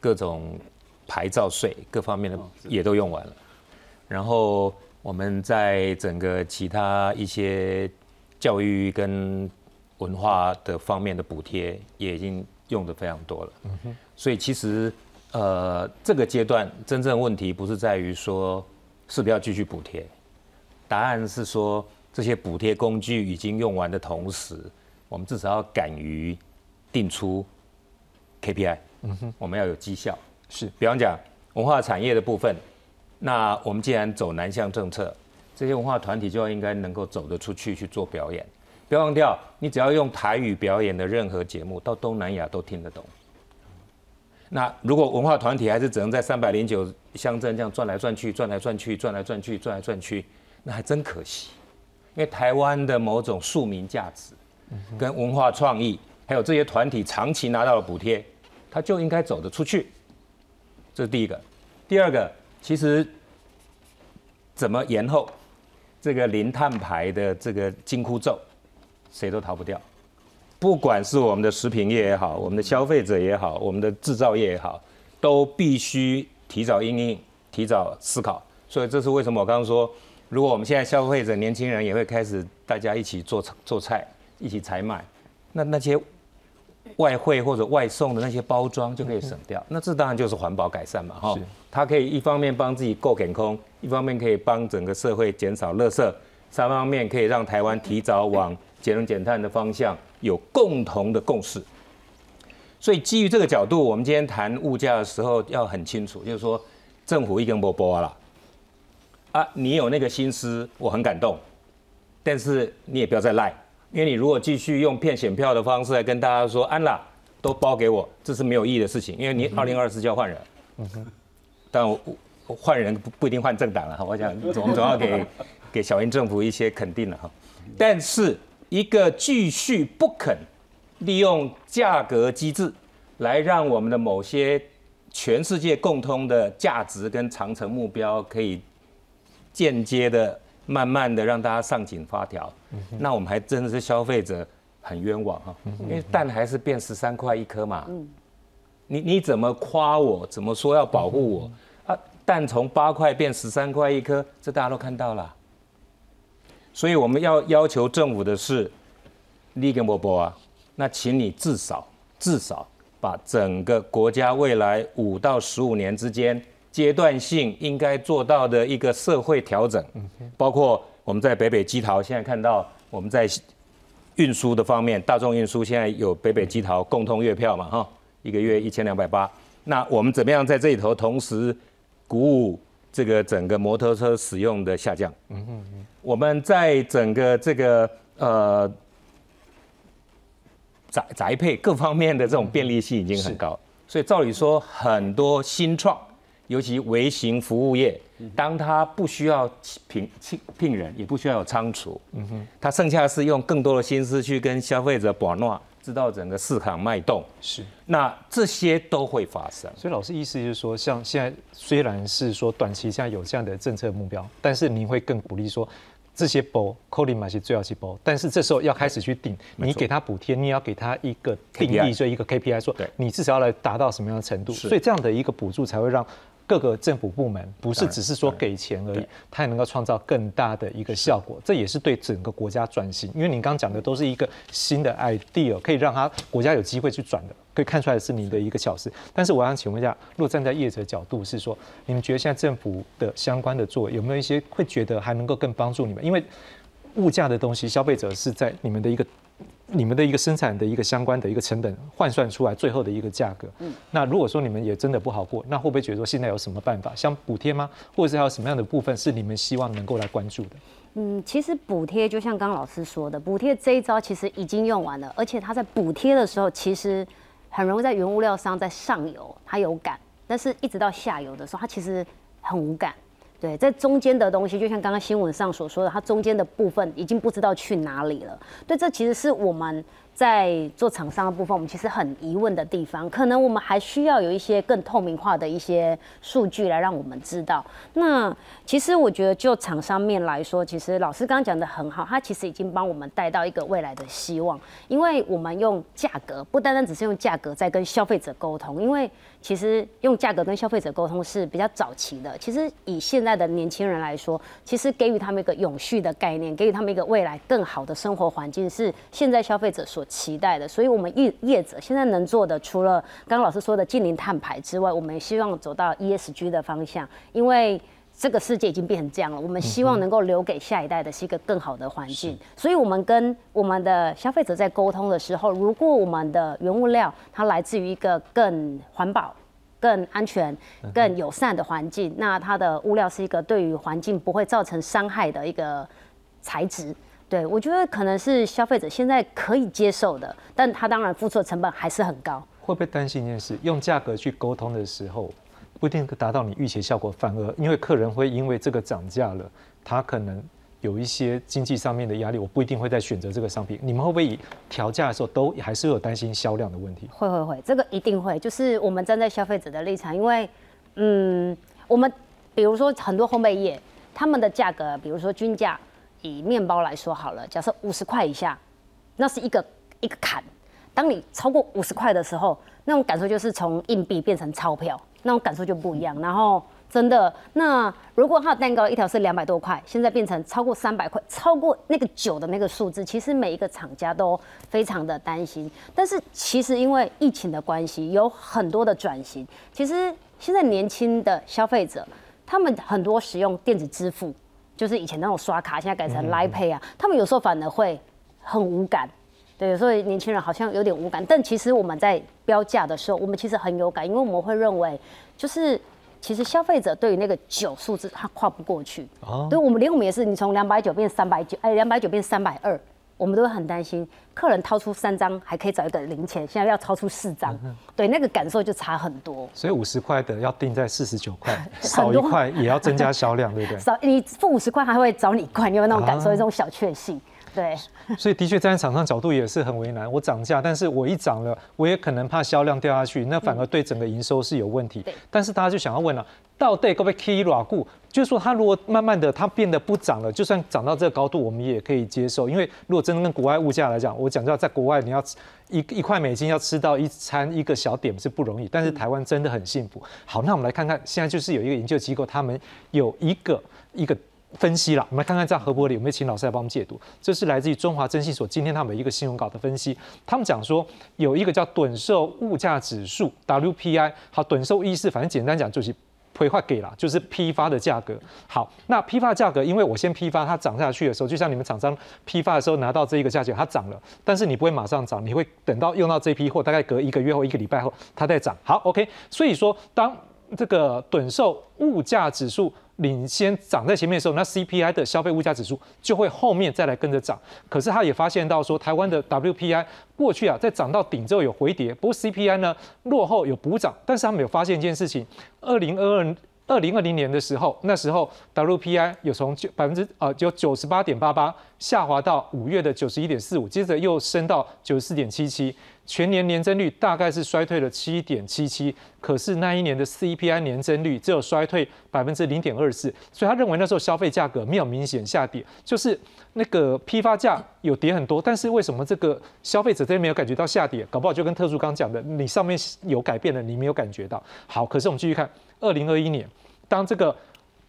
各种牌照税各方面的也都用完了，然后我们在整个其他一些教育跟文化的方面的补贴也已经。用的非常多了，所以其实，呃，这个阶段真正问题不是在于说是不是要继续补贴，答案是说这些补贴工具已经用完的同时，我们至少要敢于定出 KPI，嗯哼，我们要有绩效。是，比方讲文化产业的部分，那我们既然走南向政策，这些文化团体就要应该能够走得出去去做表演。不要忘掉，你只要用台语表演的任何节目，到东南亚都听得懂。那如果文化团体还是只能在三百零九乡镇这样转来转去、转来转去、转来转去、转来转去，那还真可惜。因为台湾的某种庶民价值、跟文化创意，还有这些团体长期拿到了补贴，它就应该走得出去。这是第一个。第二个，其实怎么延后这个零碳排的这个金箍咒？谁都逃不掉，不管是我们的食品业也好，我们的消费者也好，我们的制造业也好，都必须提早应应，提早思考。所以这是为什么我刚刚说，如果我们现在消费者年轻人也会开始大家一起做做菜，一起采买，那那些外汇或者外送的那些包装就可以省掉。那这当然就是环保改善嘛，哈。它可以一方面帮自己够减空，一方面可以帮整个社会减少垃圾，三方面可以让台湾提早往节能减碳的方向有共同的共识。所以基于这个角度，我们今天谈物价的时候要很清楚，就是说政府一根波波了啊，你有那个心思，我很感动，但是你也不要再赖，因为你如果继续用骗选票的方式来跟大家说安啦都包给我，这是没有意义的事情，因为你二零二四就要换人。但我换人不不一定换政党了哈，我想我们总要给给小英政府一些肯定了哈。但是一个继续不肯利用价格机制来让我们的某些全世界共通的价值跟长程目标可以间接的、慢慢的让大家上紧发条，那我们还真的是消费者很冤枉哈，因为蛋还是变十三块一颗嘛。你你怎么夸我？怎么说要保护我？啊，蛋从八块变十三块一颗，这大家都看到了。所以我们要要求政府的是，立根波波啊，那请你至少至少把整个国家未来五到十五年之间阶段性应该做到的一个社会调整，包括我们在北北基桃现在看到我们在运输的方面，大众运输现在有北北基桃共通月票嘛，哈。一个月一千两百八，那我们怎么样在这里头同时鼓舞这个整个摩托车使用的下降？嗯嗯嗯，我们在整个这个呃宅宅配各方面的这种便利性已经很高，所以照理说很多新创，尤其微型服务业，当他不需要聘聘聘人，也不需要有仓储，嗯哼，他剩下是用更多的心思去跟消费者把诺。知道整个市场脉动。是，那这些都会发生。所以老师意思就是说，像现在虽然是说短期现在有这样的政策目标，但是你会更鼓励说，这些包扣零买是最好去包，但是这时候要开始去定，你给他补贴，你要给他一个定义，所以一个 KPI，说你至少要来达到什么样的程度，所以这样的一个补助才会让。各个政府部门不是只是说给钱而已，它也能够创造更大的一个效果，这也是对整个国家转型。因为您刚刚讲的都是一个新的 idea，可以让它国家有机会去转的，可以看出来是你的一个巧思。但是我想请问一下，如果站在业者角度，是说你们觉得现在政府的相关的做有没有一些会觉得还能够更帮助你们？因为物价的东西，消费者是在你们的一个。你们的一个生产的一个相关的一个成本换算出来最后的一个价格，嗯，那如果说你们也真的不好过，那会不会觉得说现在有什么办法，像补贴吗？或者是还有什么样的部分是你们希望能够来关注的？嗯，其实补贴就像刚刚老师说的，补贴这一招其实已经用完了，而且它在补贴的时候，其实很容易在原物料商在上游它有感，但是一直到下游的时候，它其实很无感。对，在中间的东西，就像刚刚新闻上所说的，它中间的部分已经不知道去哪里了。对，这其实是我们。在做厂商的部分，我们其实很疑问的地方，可能我们还需要有一些更透明化的一些数据来让我们知道。那其实我觉得，就厂商面来说，其实老师刚刚讲的很好，他其实已经帮我们带到一个未来的希望，因为我们用价格，不单单只是用价格在跟消费者沟通，因为其实用价格跟消费者沟通是比较早期的。其实以现在的年轻人来说，其实给予他们一个永续的概念，给予他们一个未来更好的生活环境，是现在消费者所。期待的，所以我们业业者现在能做的，除了刚刚老师说的近零碳排之外，我们也希望走到 ESG 的方向，因为这个世界已经变成这样了，我们希望能够留给下一代的是一个更好的环境。所以，我们跟我们的消费者在沟通的时候，如果我们的原物料它来自于一个更环保、更安全、更友善的环境，那它的物料是一个对于环境不会造成伤害的一个材质。对，我觉得可能是消费者现在可以接受的，但他当然付出的成本还是很高。会不会担心一件事？用价格去沟通的时候，不一定达到你预期效果，反而因为客人会因为这个涨价了，他可能有一些经济上面的压力，我不一定会再选择这个商品。你们会不会调价的时候都还是有担心销量的问题？会会会，这个一定会。就是我们站在消费者的立场，因为嗯，我们比如说很多烘焙业，他们的价格，比如说均价。以面包来说好了，假设五十块以下，那是一个一个坎。当你超过五十块的时候，那种感受就是从硬币变成钞票，那种感受就不一样。然后真的，那如果它的蛋糕一条是两百多块，现在变成超过三百块，超过那个九的那个数字，其实每一个厂家都非常的担心。但是其实因为疫情的关系，有很多的转型。其实现在年轻的消费者，他们很多使用电子支付，就是以前那种刷卡，现在改成 Line Pay 啊，他们有时候反而会很无感。对，所以年轻人好像有点无感，但其实我们在标价的时候，我们其实很有感，因为我们会认为，就是其实消费者对于那个九数字他跨不过去。哦。对，我们连我们也是，你从两百九变三百九，哎，两百九变三百二，我们都会很担心，客人掏出三张还可以找一个零钱，现在要掏出四张，对，那个感受就差很多。所以五十块的要定在四十九块，少一块也要增加销量，对不对？少你付五十块还会找你快，你有那种感受，有一种小确幸。对，所以的确站在厂商角度也是很为难。我涨价，但是我一涨了，我也可能怕销量掉下去，那反而对整个营收是有问题。但是大家就想要问了，到底可不可以 key 软固？就是说，它如果慢慢的它变得不涨了，就算涨到这个高度，我们也可以接受。因为如果真的跟国外物价来讲，我讲到在国外你要一一块美金要吃到一餐一个小点是不容易，但是台湾真的很幸福。好，那我们来看看，现在就是有一个研究机构，他们有一个一个。分析了，我们来看看这样合不合理？我们请老师来帮我们解读。这是来自于中华征信所今天他们一个新闻稿的分析。他们讲说有一个叫趸售物价指数 WPI，好，趸售意思反正简单讲就是规划给了，就是批发的价格。好，那批发价格，因为我先批发，它涨下去的时候，就像你们厂商批发的时候拿到这一个价钱，它涨了，但是你不会马上涨，你会等到用到这批货，大概隔一个月或一个礼拜后，它再涨。好，OK。所以说，当这个趸售物价指数。领先涨在前面的时候，那 CPI 的消费物价指数就会后面再来跟着涨。可是他也发现到说，台湾的 WPI 过去啊，在涨到顶之后有回跌，不过 CPI 呢落后有补涨。但是他们有发现一件事情，二零二二二零二零年的时候，那时候 WPI 有从九百分之啊有九十八点八八下滑到五月的九十一点四五，接着又升到九十四点七七。全年年增率大概是衰退了七点七七，可是那一年的 CPI 年增率只有衰退百分之零点二四，所以他认为那时候消费价格没有明显下跌，就是那个批发价有跌很多，但是为什么这个消费者这边没有感觉到下跌？搞不好就跟特殊刚讲的，你上面有改变了，你没有感觉到。好，可是我们继续看二零二一年，当这个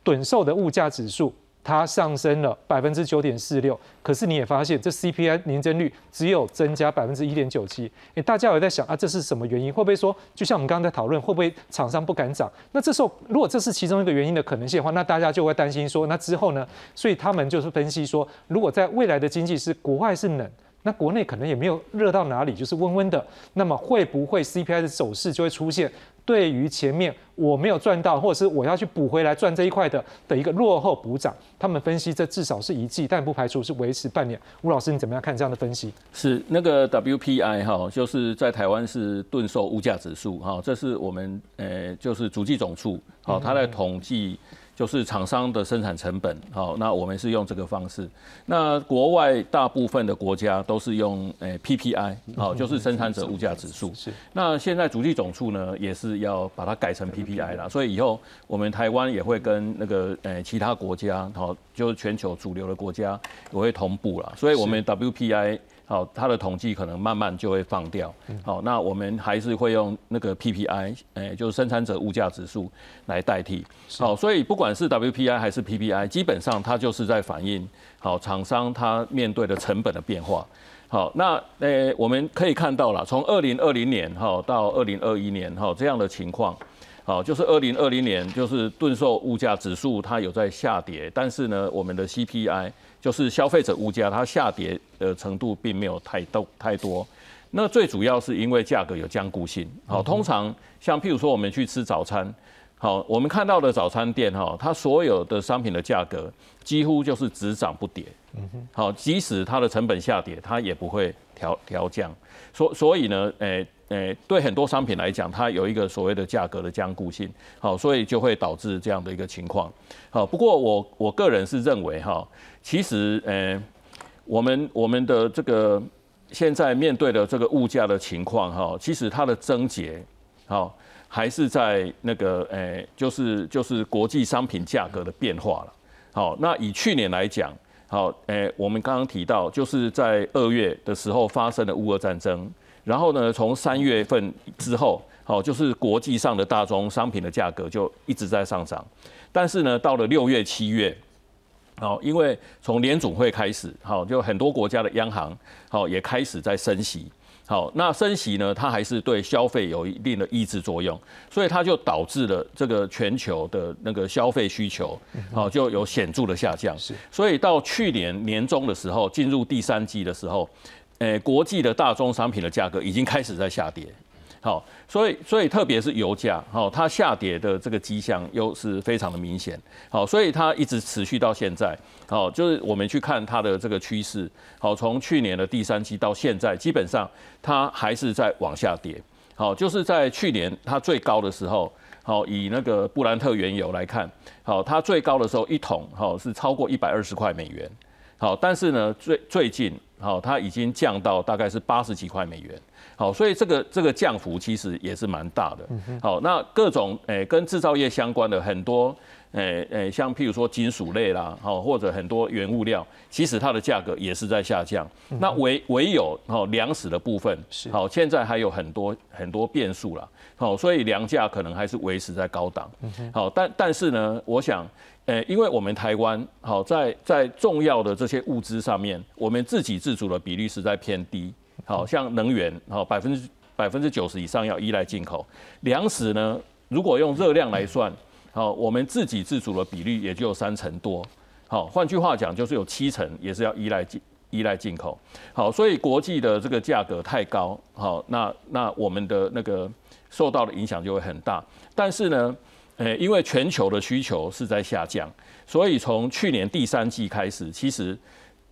趸售的物价指数。它上升了百分之九点四六，可是你也发现这 CPI 年增率只有增加百分之一点九七。哎，大家有在想啊，这是什么原因？会不会说，就像我们刚刚在讨论，会不会厂商不敢涨？那这时候如果这是其中一个原因的可能性的话，那大家就会担心说，那之后呢？所以他们就是分析说，如果在未来的经济是国外是冷，那国内可能也没有热到哪里，就是温温的，那么会不会 CPI 的走势就会出现？对于前面我没有赚到，或者是我要去补回来赚这一块的的一个落后补涨，他们分析这至少是一季，但不排除是维持半年。吴老师，你怎么样看这样的分析？是那个 WPI 哈，就是在台湾是顿售物价指数哈，这是我们呃就是主计总处好，它在统计。就是厂商的生产成本，好，那我们是用这个方式。那国外大部分的国家都是用诶 PPI，好，就是生产者物价指数。是。那现在主计总处呢，也是要把它改成 PPI 了，所以以后我们台湾也会跟那个诶其他国家，好，就是全球主流的国家也会同步了。所以我们 WPI。好，它的统计可能慢慢就会放掉。好，那我们还是会用那个 PPI，哎，就是生产者物价指数来代替。好，所以不管是 WPI 还是 PPI，基本上它就是在反映好厂商它面对的成本的变化。好，那呃我们可以看到了，从二零二零年哈到二零二一年哈这样的情况，好，就是二零二零年就是盾售物价指数它有在下跌，但是呢，我们的 CPI。就是消费者物价它下跌的程度并没有太多太多，那最主要是因为价格有僵固性。好，通常像譬如说我们去吃早餐，好，我们看到的早餐店哈，它所有的商品的价格几乎就是只涨不跌。嗯哼，好，即使它的成本下跌，它也不会调调降。所所以呢，诶。诶，对很多商品来讲，它有一个所谓的价格的僵固性，好，所以就会导致这样的一个情况。好，不过我我个人是认为哈，其实诶，我们我们的这个现在面对的这个物价的情况哈，其实它的症结，好，还是在那个诶，就是就是国际商品价格的变化了。好，那以去年来讲，好，诶，我们刚刚提到，就是在二月的时候发生的乌俄战争。然后呢，从三月份之后，好，就是国际上的大宗商品的价格就一直在上涨。但是呢，到了六月、七月，好，因为从联总会开始，好，就很多国家的央行，好，也开始在升息。好，那升息呢，它还是对消费有一定的抑制作用，所以它就导致了这个全球的那个消费需求，好，就有显著的下降。是，所以到去年年中的时候，进入第三季的时候，诶，国际的大宗商品的价格已经开始在下跌。好，所以所以特别是油价，好，它下跌的这个迹象又是非常的明显，好，所以它一直持续到现在，好，就是我们去看它的这个趋势，好，从去年的第三季到现在，基本上它还是在往下跌，好，就是在去年它最高的时候，好，以那个布兰特原油来看，好，它最高的时候一桶，好，是超过一百二十块美元，好，但是呢，最最近，好，它已经降到大概是八十几块美元。好，所以这个这个降幅其实也是蛮大的。好，那各种诶跟制造业相关的很多诶诶，像譬如说金属类啦，好或者很多原物料，其实它的价格也是在下降。那唯唯有好粮食的部分，好现在还有很多很多变数啦。好，所以粮价可能还是维持在高档。好，但但是呢，我想诶，因为我们台湾好在在重要的这些物资上面，我们自给自足的比例实在偏低。好像能源，好百分之百分之九十以上要依赖进口粮食呢。如果用热量来算，好，我们自给自足的比率也就三成多。好，换句话讲，就是有七成也是要依赖进依赖进口。好，所以国际的这个价格太高，好，那那我们的那个受到的影响就会很大。但是呢，诶，因为全球的需求是在下降，所以从去年第三季开始，其实。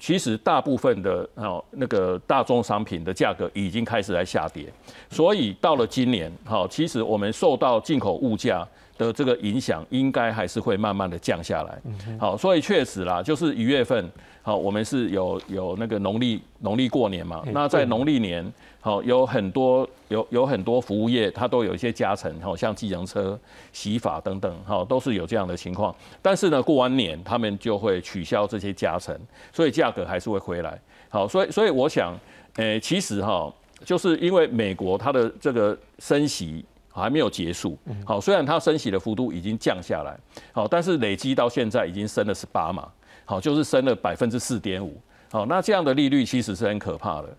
其实大部分的哦那个大宗商品的价格已经开始在下跌，所以到了今年，好，其实我们受到进口物价的这个影响，应该还是会慢慢的降下来。好，所以确实啦，就是一月份，好，我们是有有那个农历农历过年嘛，那在农历年。好，有很多有有很多服务业，它都有一些加成，好，像计程车、洗发等等，好，都是有这样的情况。但是呢，过完年他们就会取消这些加成，所以价格还是会回来。好，所以所以我想，诶，其实哈，就是因为美国它的这个升息还没有结束，好，虽然它升息的幅度已经降下来，好，但是累积到现在已经升了十八嘛，好，就是升了百分之四点五，好，那这样的利率其实是很可怕的。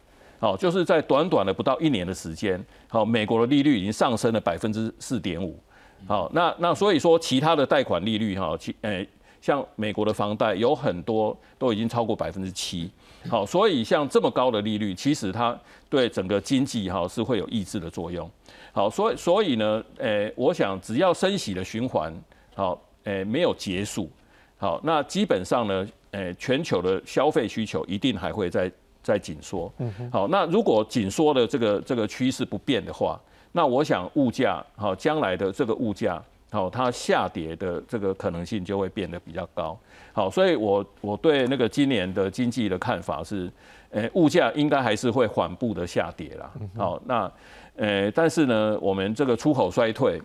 好，就是在短短的不到一年的时间，好，美国的利率已经上升了百分之四点五。好，那那所以说，其他的贷款利率哈，其诶，像美国的房贷有很多都已经超过百分之七。好，所以像这么高的利率，其实它对整个经济哈是会有抑制的作用。好，所以所以呢，诶，我想只要升息的循环好，诶没有结束，好，那基本上呢，诶全球的消费需求一定还会在。在紧缩，好，那如果紧缩的这个这个趋势不变的话，那我想物价好，将来的这个物价好，它下跌的这个可能性就会变得比较高，好，所以我我对那个今年的经济的看法是，诶，物价应该还是会缓步的下跌啦，好，那诶，但是呢，我们这个出口衰退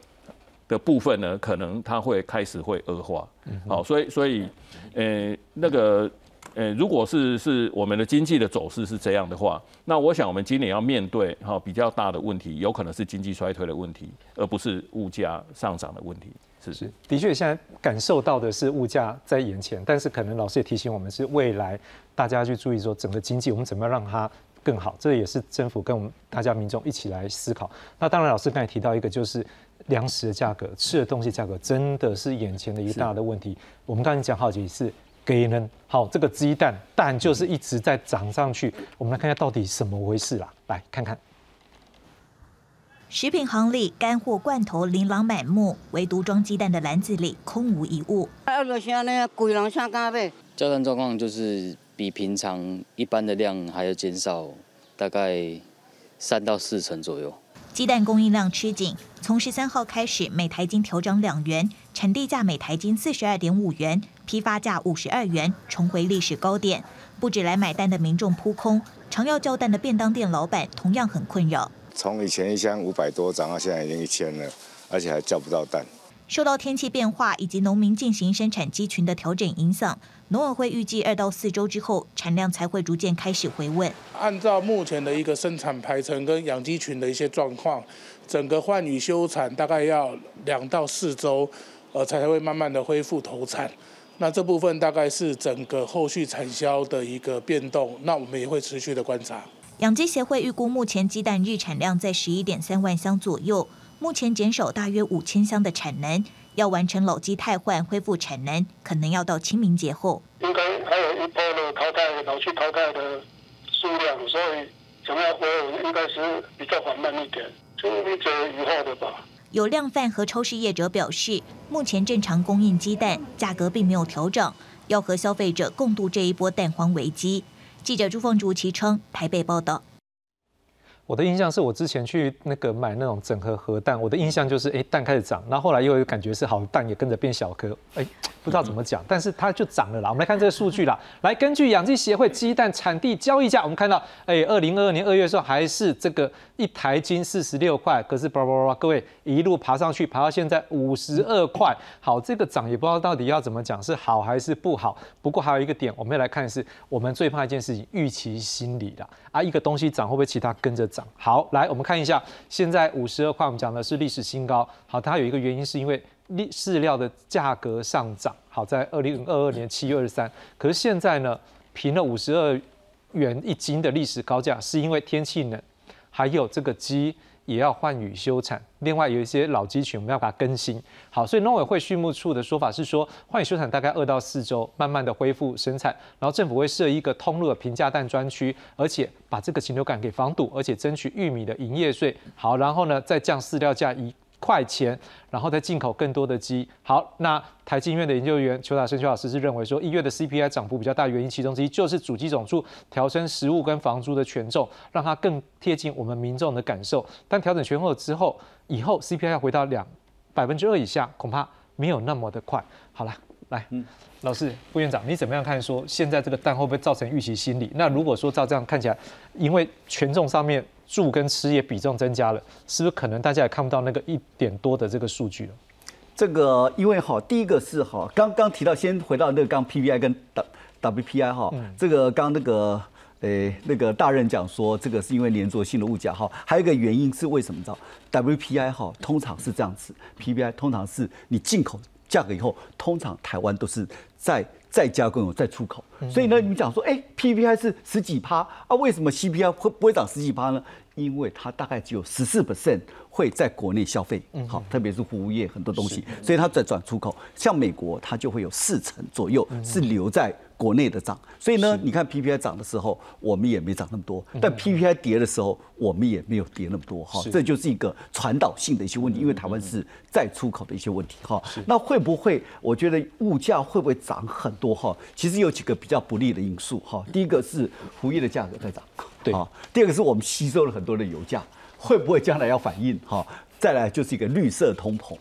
的部分呢，可能它会开始会恶化，好，所以所以，诶，那个。呃，如果是是我们的经济的走势是这样的话，那我想我们今年要面对哈比较大的问题，有可能是经济衰退的问题，而不是物价上涨的问题。是是，的确，现在感受到的是物价在眼前，但是可能老师也提醒我们，是未来大家去注意说整个经济，我们怎么样让它更好，这也是政府跟我们大家民众一起来思考。那当然，老师刚才提到一个就是粮食的价格，吃的东西价格真的是眼前的一个大的问题。我们刚才讲好几次。给人好，这个鸡蛋蛋就是一直在涨上去。我们来看一下到底什么回事啦，来看看。食品行里干货罐头琳琅满目，唯独装鸡蛋的篮子里空无一物。交通状况就是比平常一般的量还要减少，大概三到四成左右。鸡蛋供应量吃紧，从十三号开始，每台金调涨两元，产地价每台金四十二点五元，批发价五十二元，重回历史高点。不止来买蛋的民众扑空，常要叫蛋的便当店老板同样很困扰。从以前一箱五百多涨到现在已经一千了，而且还叫不到蛋。受到天气变化以及农民进行生产鸡群的调整影响，农委会预计二到四周之后，产量才会逐渐开始回稳。按照目前的一个生产排程跟养鸡群的一些状况，整个换羽休产大概要两到四周，呃，才会慢慢的恢复投产。那这部分大概是整个后续产销的一个变动，那我们也会持续的观察。养鸡协会预估目前鸡蛋日产量在十一点三万箱左右，目前减少大约五千箱的产能，要完成老鸡汰换恢复产能，可能要到清明节后。应该还有一波的淘汰老去淘汰的数量，所以想要恢复应该是比较缓慢一点，清明节以后的吧。有量贩和超市业者表示，目前正常供应鸡蛋，价格并没有调整，要和消费者共度这一波蛋荒危机。记者朱凤竹启称台北报道。我的印象是我之前去那个买那种整盒核蛋，我的印象就是哎蛋开始涨，然后后来又有感觉是好蛋也跟着变小颗，哎不知道怎么讲，但是它就涨了啦。我们来看这个数据啦，来根据养鸡协会鸡蛋产地交易价，我们看到哎二零二二年二月的时候还是这个一台斤四十六块，可是叭叭叭各位一路爬上去，爬到现在五十二块，好这个涨也不知道到底要怎么讲是好还是不好。不过还有一个点我们要来看的是，我们最怕一件事情预期心理啦啊一个东西涨会不会其他跟着好，来我们看一下，现在五十二块，我们讲的是历史新高。好，它有一个原因是因为饲饲料的价格上涨。好，在二零二二年七月二十三，可是现在呢，平了五十二元一斤的历史高价，是因为天气冷，还有这个鸡也要换羽休产，另外有一些老鸡群我们要把它更新。好，所以农委会畜牧处的说法是说，换羽休产大概二到四周，慢慢的恢复生产，然后政府会设一个通路的平价蛋专区，而且把这个禽流感给防堵，而且争取玉米的营业税。好，然后呢再降饲料价一块钱，然后再进口更多的鸡。好，那台经院的研究员邱大生邱老师是认为说，一月的 CPI 涨幅比较大，原因其中之一就是主机总数调升食物跟房租的权重，让它更贴近我们民众的感受。但调整权后之后，以后 CPI 要回到两百分之二以下，恐怕没有那么的快。好了，来，老师副院长，你怎么样看？说现在这个蛋会不会造成预期心理？那如果说照这样看起来，因为权重上面住跟吃也比重增加了，是不是可能大家也看不到那个一点多的这个数据了？这个因为哈，第一个是哈，刚刚提到，先回到那个刚 PPI 跟 W WPI 哈，这个刚那个诶那个大任讲说，这个是因为连着性的物价哈，还有一个原因是为什么？知道 WPI 哈，通常是这样子，PPI 通常是你进口价格以后，通常台湾都是在再加工再出口，所以呢，你们讲说，哎，PPI 是十几趴啊，为什么 CPI 会不会涨十几趴呢？因为它大概只有十四 percent 会在国内消费，好，特别是服务业很多东西，所以它在转出口。像美国，它就会有四成左右是留在国内的涨。所以呢，你看 PPI 涨的时候，我们也没涨那么多；但 PPI 跌的时候，我们也没有跌那么多。哈，这就是一个传导性的一些问题，因为台湾是再出口的一些问题。哈，那会不会？我觉得物价会不会涨很多？哈，其实有几个比较不利的因素。哈，第一个是服务业的价格在涨。啊，第二个是我们吸收了很多的油价，会不会将来要反应？哈，再来就是一个绿色通膨，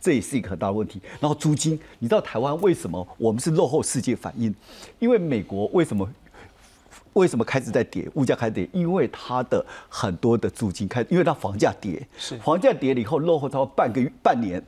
这也是一个很大的问题。然后租金，你知道台湾为什么我们是落后世界反应？因为美国为什么为什么开始在跌，物价开始跌？因为它的很多的租金开，因为它房价跌，是房价跌了以后落后超半个月半年。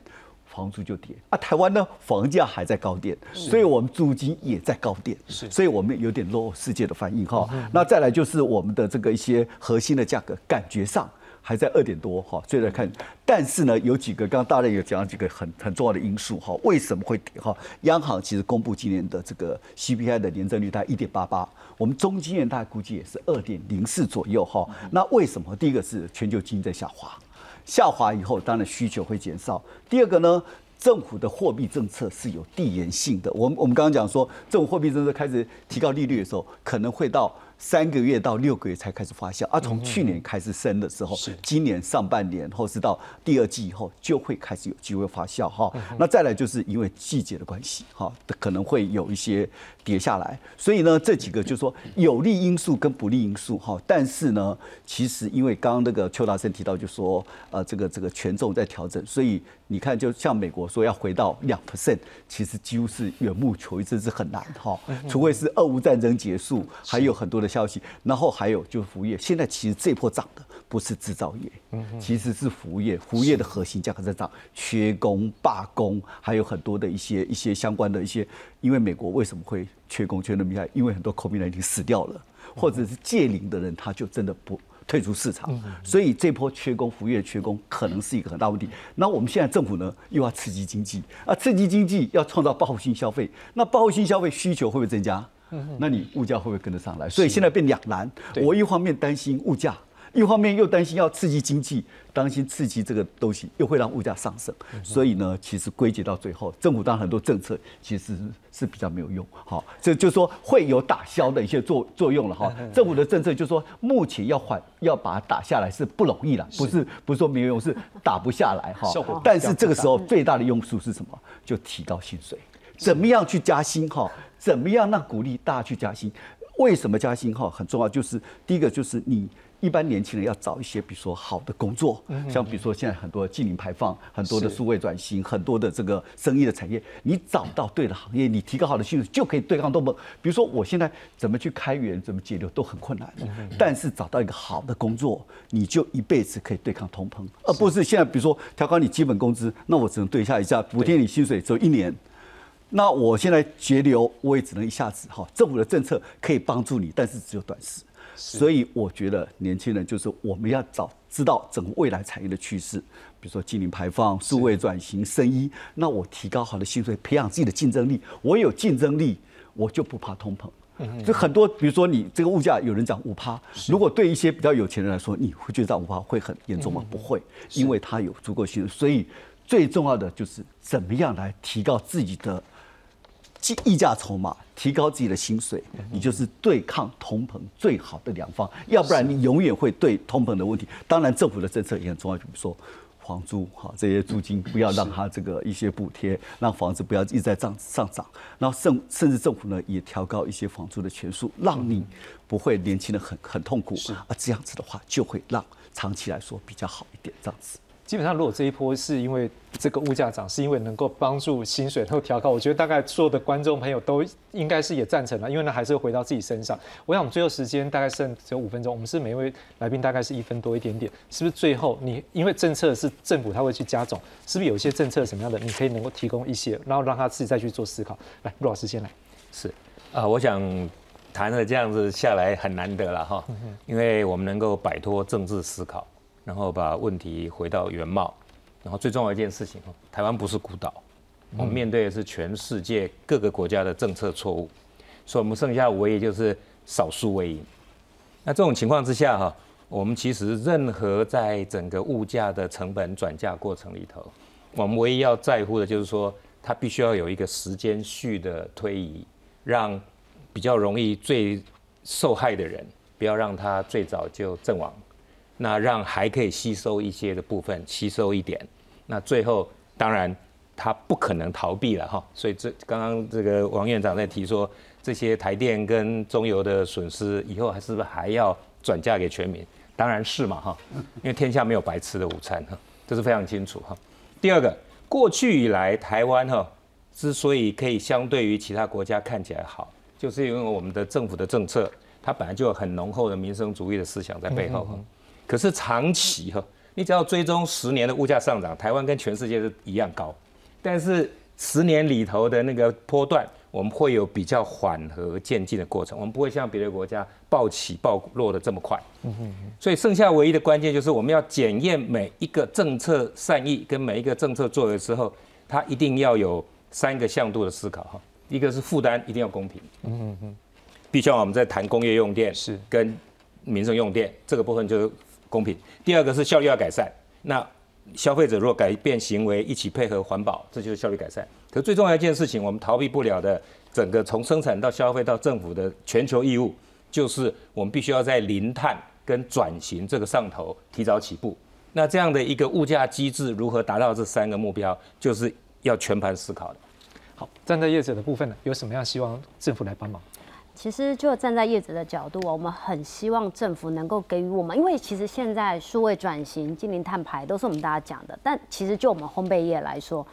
房租就跌啊，台湾呢房价还在高点，所以我们租金也在高点，是，所以我们有点落后世界的反应哈。那再来就是我们的这个一些核心的价格，感觉上还在二点多哈，所以来看，但是呢有几个刚刚大家有讲几个很很重要的因素哈，为什么会跌哈？央行其实公布今年的这个 CPI 的年增率大概一点八八，我们中经院大概估计也是二点零四左右哈。那为什么？第一个是全球经济在下滑。下滑以后，当然需求会减少。第二个呢，政府的货币政策是有递延性的。我们我们刚刚讲说，政府货币政策开始提高利率的时候，可能会到。三个月到六个月才开始发酵，而从去年开始升的时候，今年上半年或是到第二季以后就会开始有机会发酵哈。那再来就是因为季节的关系哈，可能会有一些跌下来。所以呢，这几个就是说有利因素跟不利因素哈。但是呢，其实因为刚刚那个邱大生提到，就说呃这个这个权重在调整，所以你看就像美国说要回到两 percent，其实几乎是缘木求鱼，这是很难哈。除非是俄乌战争结束，还有很多的。的消息，然后还有就是服务业，现在其实这波涨的不是制造业，其实是服务业，服务业的核心价格在涨，缺工、罢工，还有很多的一些一些相关的一些，因为美国为什么会缺工缺那么厉害？因为很多 COVID 已经死掉了，或者是借龄的人，他就真的不。退出市场，所以这波缺工、服务业缺工可能是一个很大问题。那我们现在政府呢，又要刺激经济啊，刺激经济要创造报复性消费，那报复性消费需求会不会增加？那你物价会不会跟得上来？所以现在变两难，我一方面担心物价。一方面又担心要刺激经济，担心刺激这个东西又会让物价上升，所以呢，其实归结到最后，政府当然很多政策其实是比较没有用。好，这就说会有打消的一些作作用了哈。政府的政策就说目前要缓要把它打下来是不容易了，不是不是说没有用，是打不下来哈。但是这个时候最大的用处是什么？就提高薪水，怎么样去加薪哈？怎么样让鼓励大家去加薪？为什么加薪哈很重要？就是第一个就是你。一般年轻人要找一些，比如说好的工作，像比如说现在很多净零排放，很多的数位转型，很多的这个生意的产业，你找到对的行业，你提高好的薪水，就可以对抗通膨。比如说我现在怎么去开源，怎么节流都很困难，但是找到一个好的工作，你就一辈子可以对抗通膨，而不是现在比如说调高你基本工资，那我只能对下一下补贴你薪水只有一年，那我现在节流我也只能一下子哈，政府的政策可以帮助你，但是只有短时。所以我觉得年轻人就是我们要找知道整个未来产业的趋势，比如说净零排放、数位转型、生医，那我提高好的薪水，培养自己的竞争力。我有竞争力，我就不怕通膨。就很多，比如说你这个物价，有人讲五趴，如果对一些比较有钱人来说，你会觉得五趴会很严重吗？不会，因为他有足够薪水。所以最重要的就是怎么样来提高自己的。溢价筹码，提高自己的薪水，你就是对抗通膨最好的良方。要不然你永远会对通膨的问题。当然，政府的政策也很重要，比如说房租哈，这些租金不要让它这个一些补贴，让房子不要一直在涨上涨。然后甚甚至政府呢也调高一些房租的权数，让你不会年轻人很很痛苦。啊，这样子的话就会让长期来说比较好一点，这样子。基本上，如果这一波是因为这个物价涨，是因为能够帮助薪水能够调高，我觉得大概所有的观众朋友都应该是也赞成了，因为呢还是回到自己身上。我想我们最后时间大概剩只有五分钟，我们是每一位来宾大概是一分多一点点，是不是？最后你因为政策是政府他会去加总，是不是有一些政策什么样的，你可以能够提供一些，然后让他自己再去做思考。来，陆老师先来。是啊，我想谈了这样子下来很难得了哈，因为我们能够摆脱政治思考。然后把问题回到原貌，然后最重要一件事情台湾不是孤岛，我们面对的是全世界各个国家的政策错误，所以我们剩下唯一就是少数为赢。那这种情况之下哈，我们其实任何在整个物价的成本转嫁过程里头，我们唯一要在乎的就是说，它必须要有一个时间序的推移，让比较容易最受害的人，不要让他最早就阵亡。那让还可以吸收一些的部分吸收一点，那最后当然他不可能逃避了哈，所以这刚刚这个王院长在提说这些台电跟中油的损失以后还是不是还要转嫁给全民？当然是嘛哈，因为天下没有白吃的午餐哈，这是非常清楚哈。第二个，过去以来台湾哈之所以可以相对于其他国家看起来好，就是因为我们的政府的政策它本来就有很浓厚的民生主义的思想在背后哈。可是长期哈，你只要追踪十年的物价上涨，台湾跟全世界是一样高。但是十年里头的那个波段，我们会有比较缓和渐进的过程，我们不会像别的国家暴起暴落的这么快。所以剩下唯一的关键就是我们要检验每一个政策善意跟每一个政策做的时候，它一定要有三个向度的思考哈。一个是负担一定要公平，嗯嗯，必须要我们在谈工业用电是跟民生用电这个部分就。公平。第二个是效率要改善，那消费者如果改变行为，一起配合环保，这就是效率改善。可最重要一件事情，我们逃避不了的，整个从生产到消费到政府的全球义务，就是我们必须要在零碳跟转型这个上头提早起步。那这样的一个物价机制如何达到这三个目标，就是要全盘思考的。好，站在业者的部分呢，有什么样希望政府来帮忙？其实就站在业者的角度我们很希望政府能够给予我们，因为其实现在数位转型、精灵碳排都是我们大家讲的，但其实就我们烘焙业来说，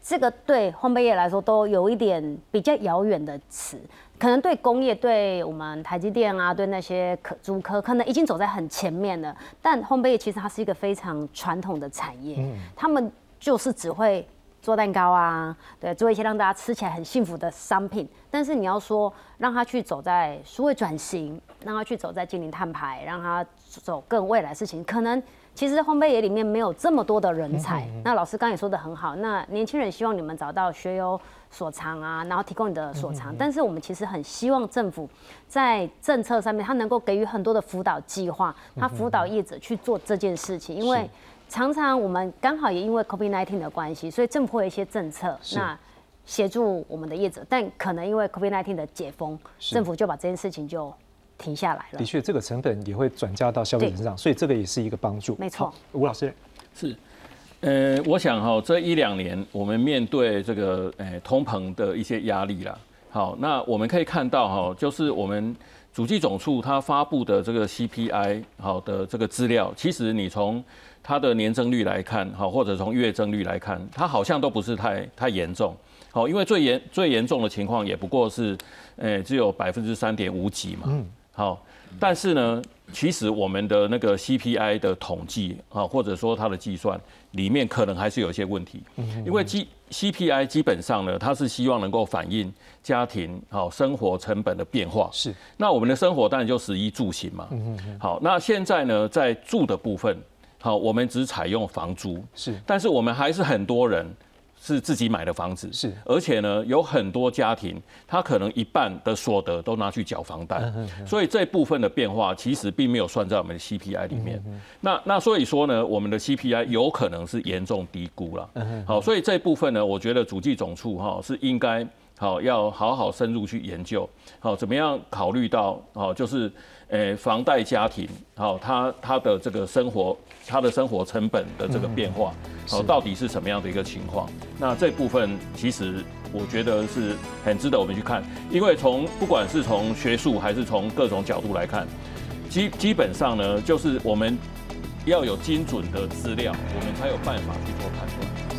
这个对烘焙业来说都有一点比较遥远的词，可能对工业，对我们台积电啊，对那些可主科，可能已经走在很前面了。但烘焙业其实它是一个非常传统的产业，他们就是只会做蛋糕啊，对，做一些让大家吃起来很幸福的商品。但是你要说让他去走在数位转型，让他去走在精灵碳排，让他走更未来事情，可能。其实烘焙业里面没有这么多的人才。那老师刚也说的很好，那年轻人希望你们找到学有所长啊，然后提供你的所长。但是我们其实很希望政府在政策上面，他能够给予很多的辅导计划，他辅导业者去做这件事情。因为常常我们刚好也因为 COVID-19 的关系，所以政府会有一些政策，那协助我们的业者。但可能因为 COVID-19 的解封，政府就把这件事情就。停下来了。的确，这个成本也会转嫁到消费者身上，所以这个也是一个帮助。没错，吴老师是，呃，我想哈，这一两年我们面对这个呃通膨的一些压力啦。好，那我们可以看到哈，就是我们主计总处它发布的这个 CPI 好的这个资料，其实你从它的年增率来看，好，或者从月增率来看，它好像都不是太太严重。好，因为最严最严重的情况也不过是，诶，只有百分之三点五几嘛。嗯。好，但是呢，其实我们的那个 CPI 的统计啊，或者说它的计算里面，可能还是有一些问题。因为 G CPI 基本上呢，它是希望能够反映家庭好生活成本的变化。是。那我们的生活当然就食衣住行嘛。嗯嗯。好，那现在呢，在住的部分，好，我们只采用房租。是。但是我们还是很多人。是自己买的房子，是，而且呢，有很多家庭，他可能一半的所得都拿去缴房贷，所以这部分的变化其实并没有算在我们的 CPI 里面。那那所以说呢，我们的 CPI 有可能是严重低估了。好，所以这部分呢，我觉得主计总处哈是应该好要好好深入去研究，好怎么样考虑到好就是。诶，房贷家庭，好，他他的这个生活，他的生活成本的这个变化，好，到底是什么样的一个情况？那这部分其实我觉得是很值得我们去看，因为从不管是从学术还是从各种角度来看，基基本上呢，就是我们要有精准的资料，我们才有办法去做判断。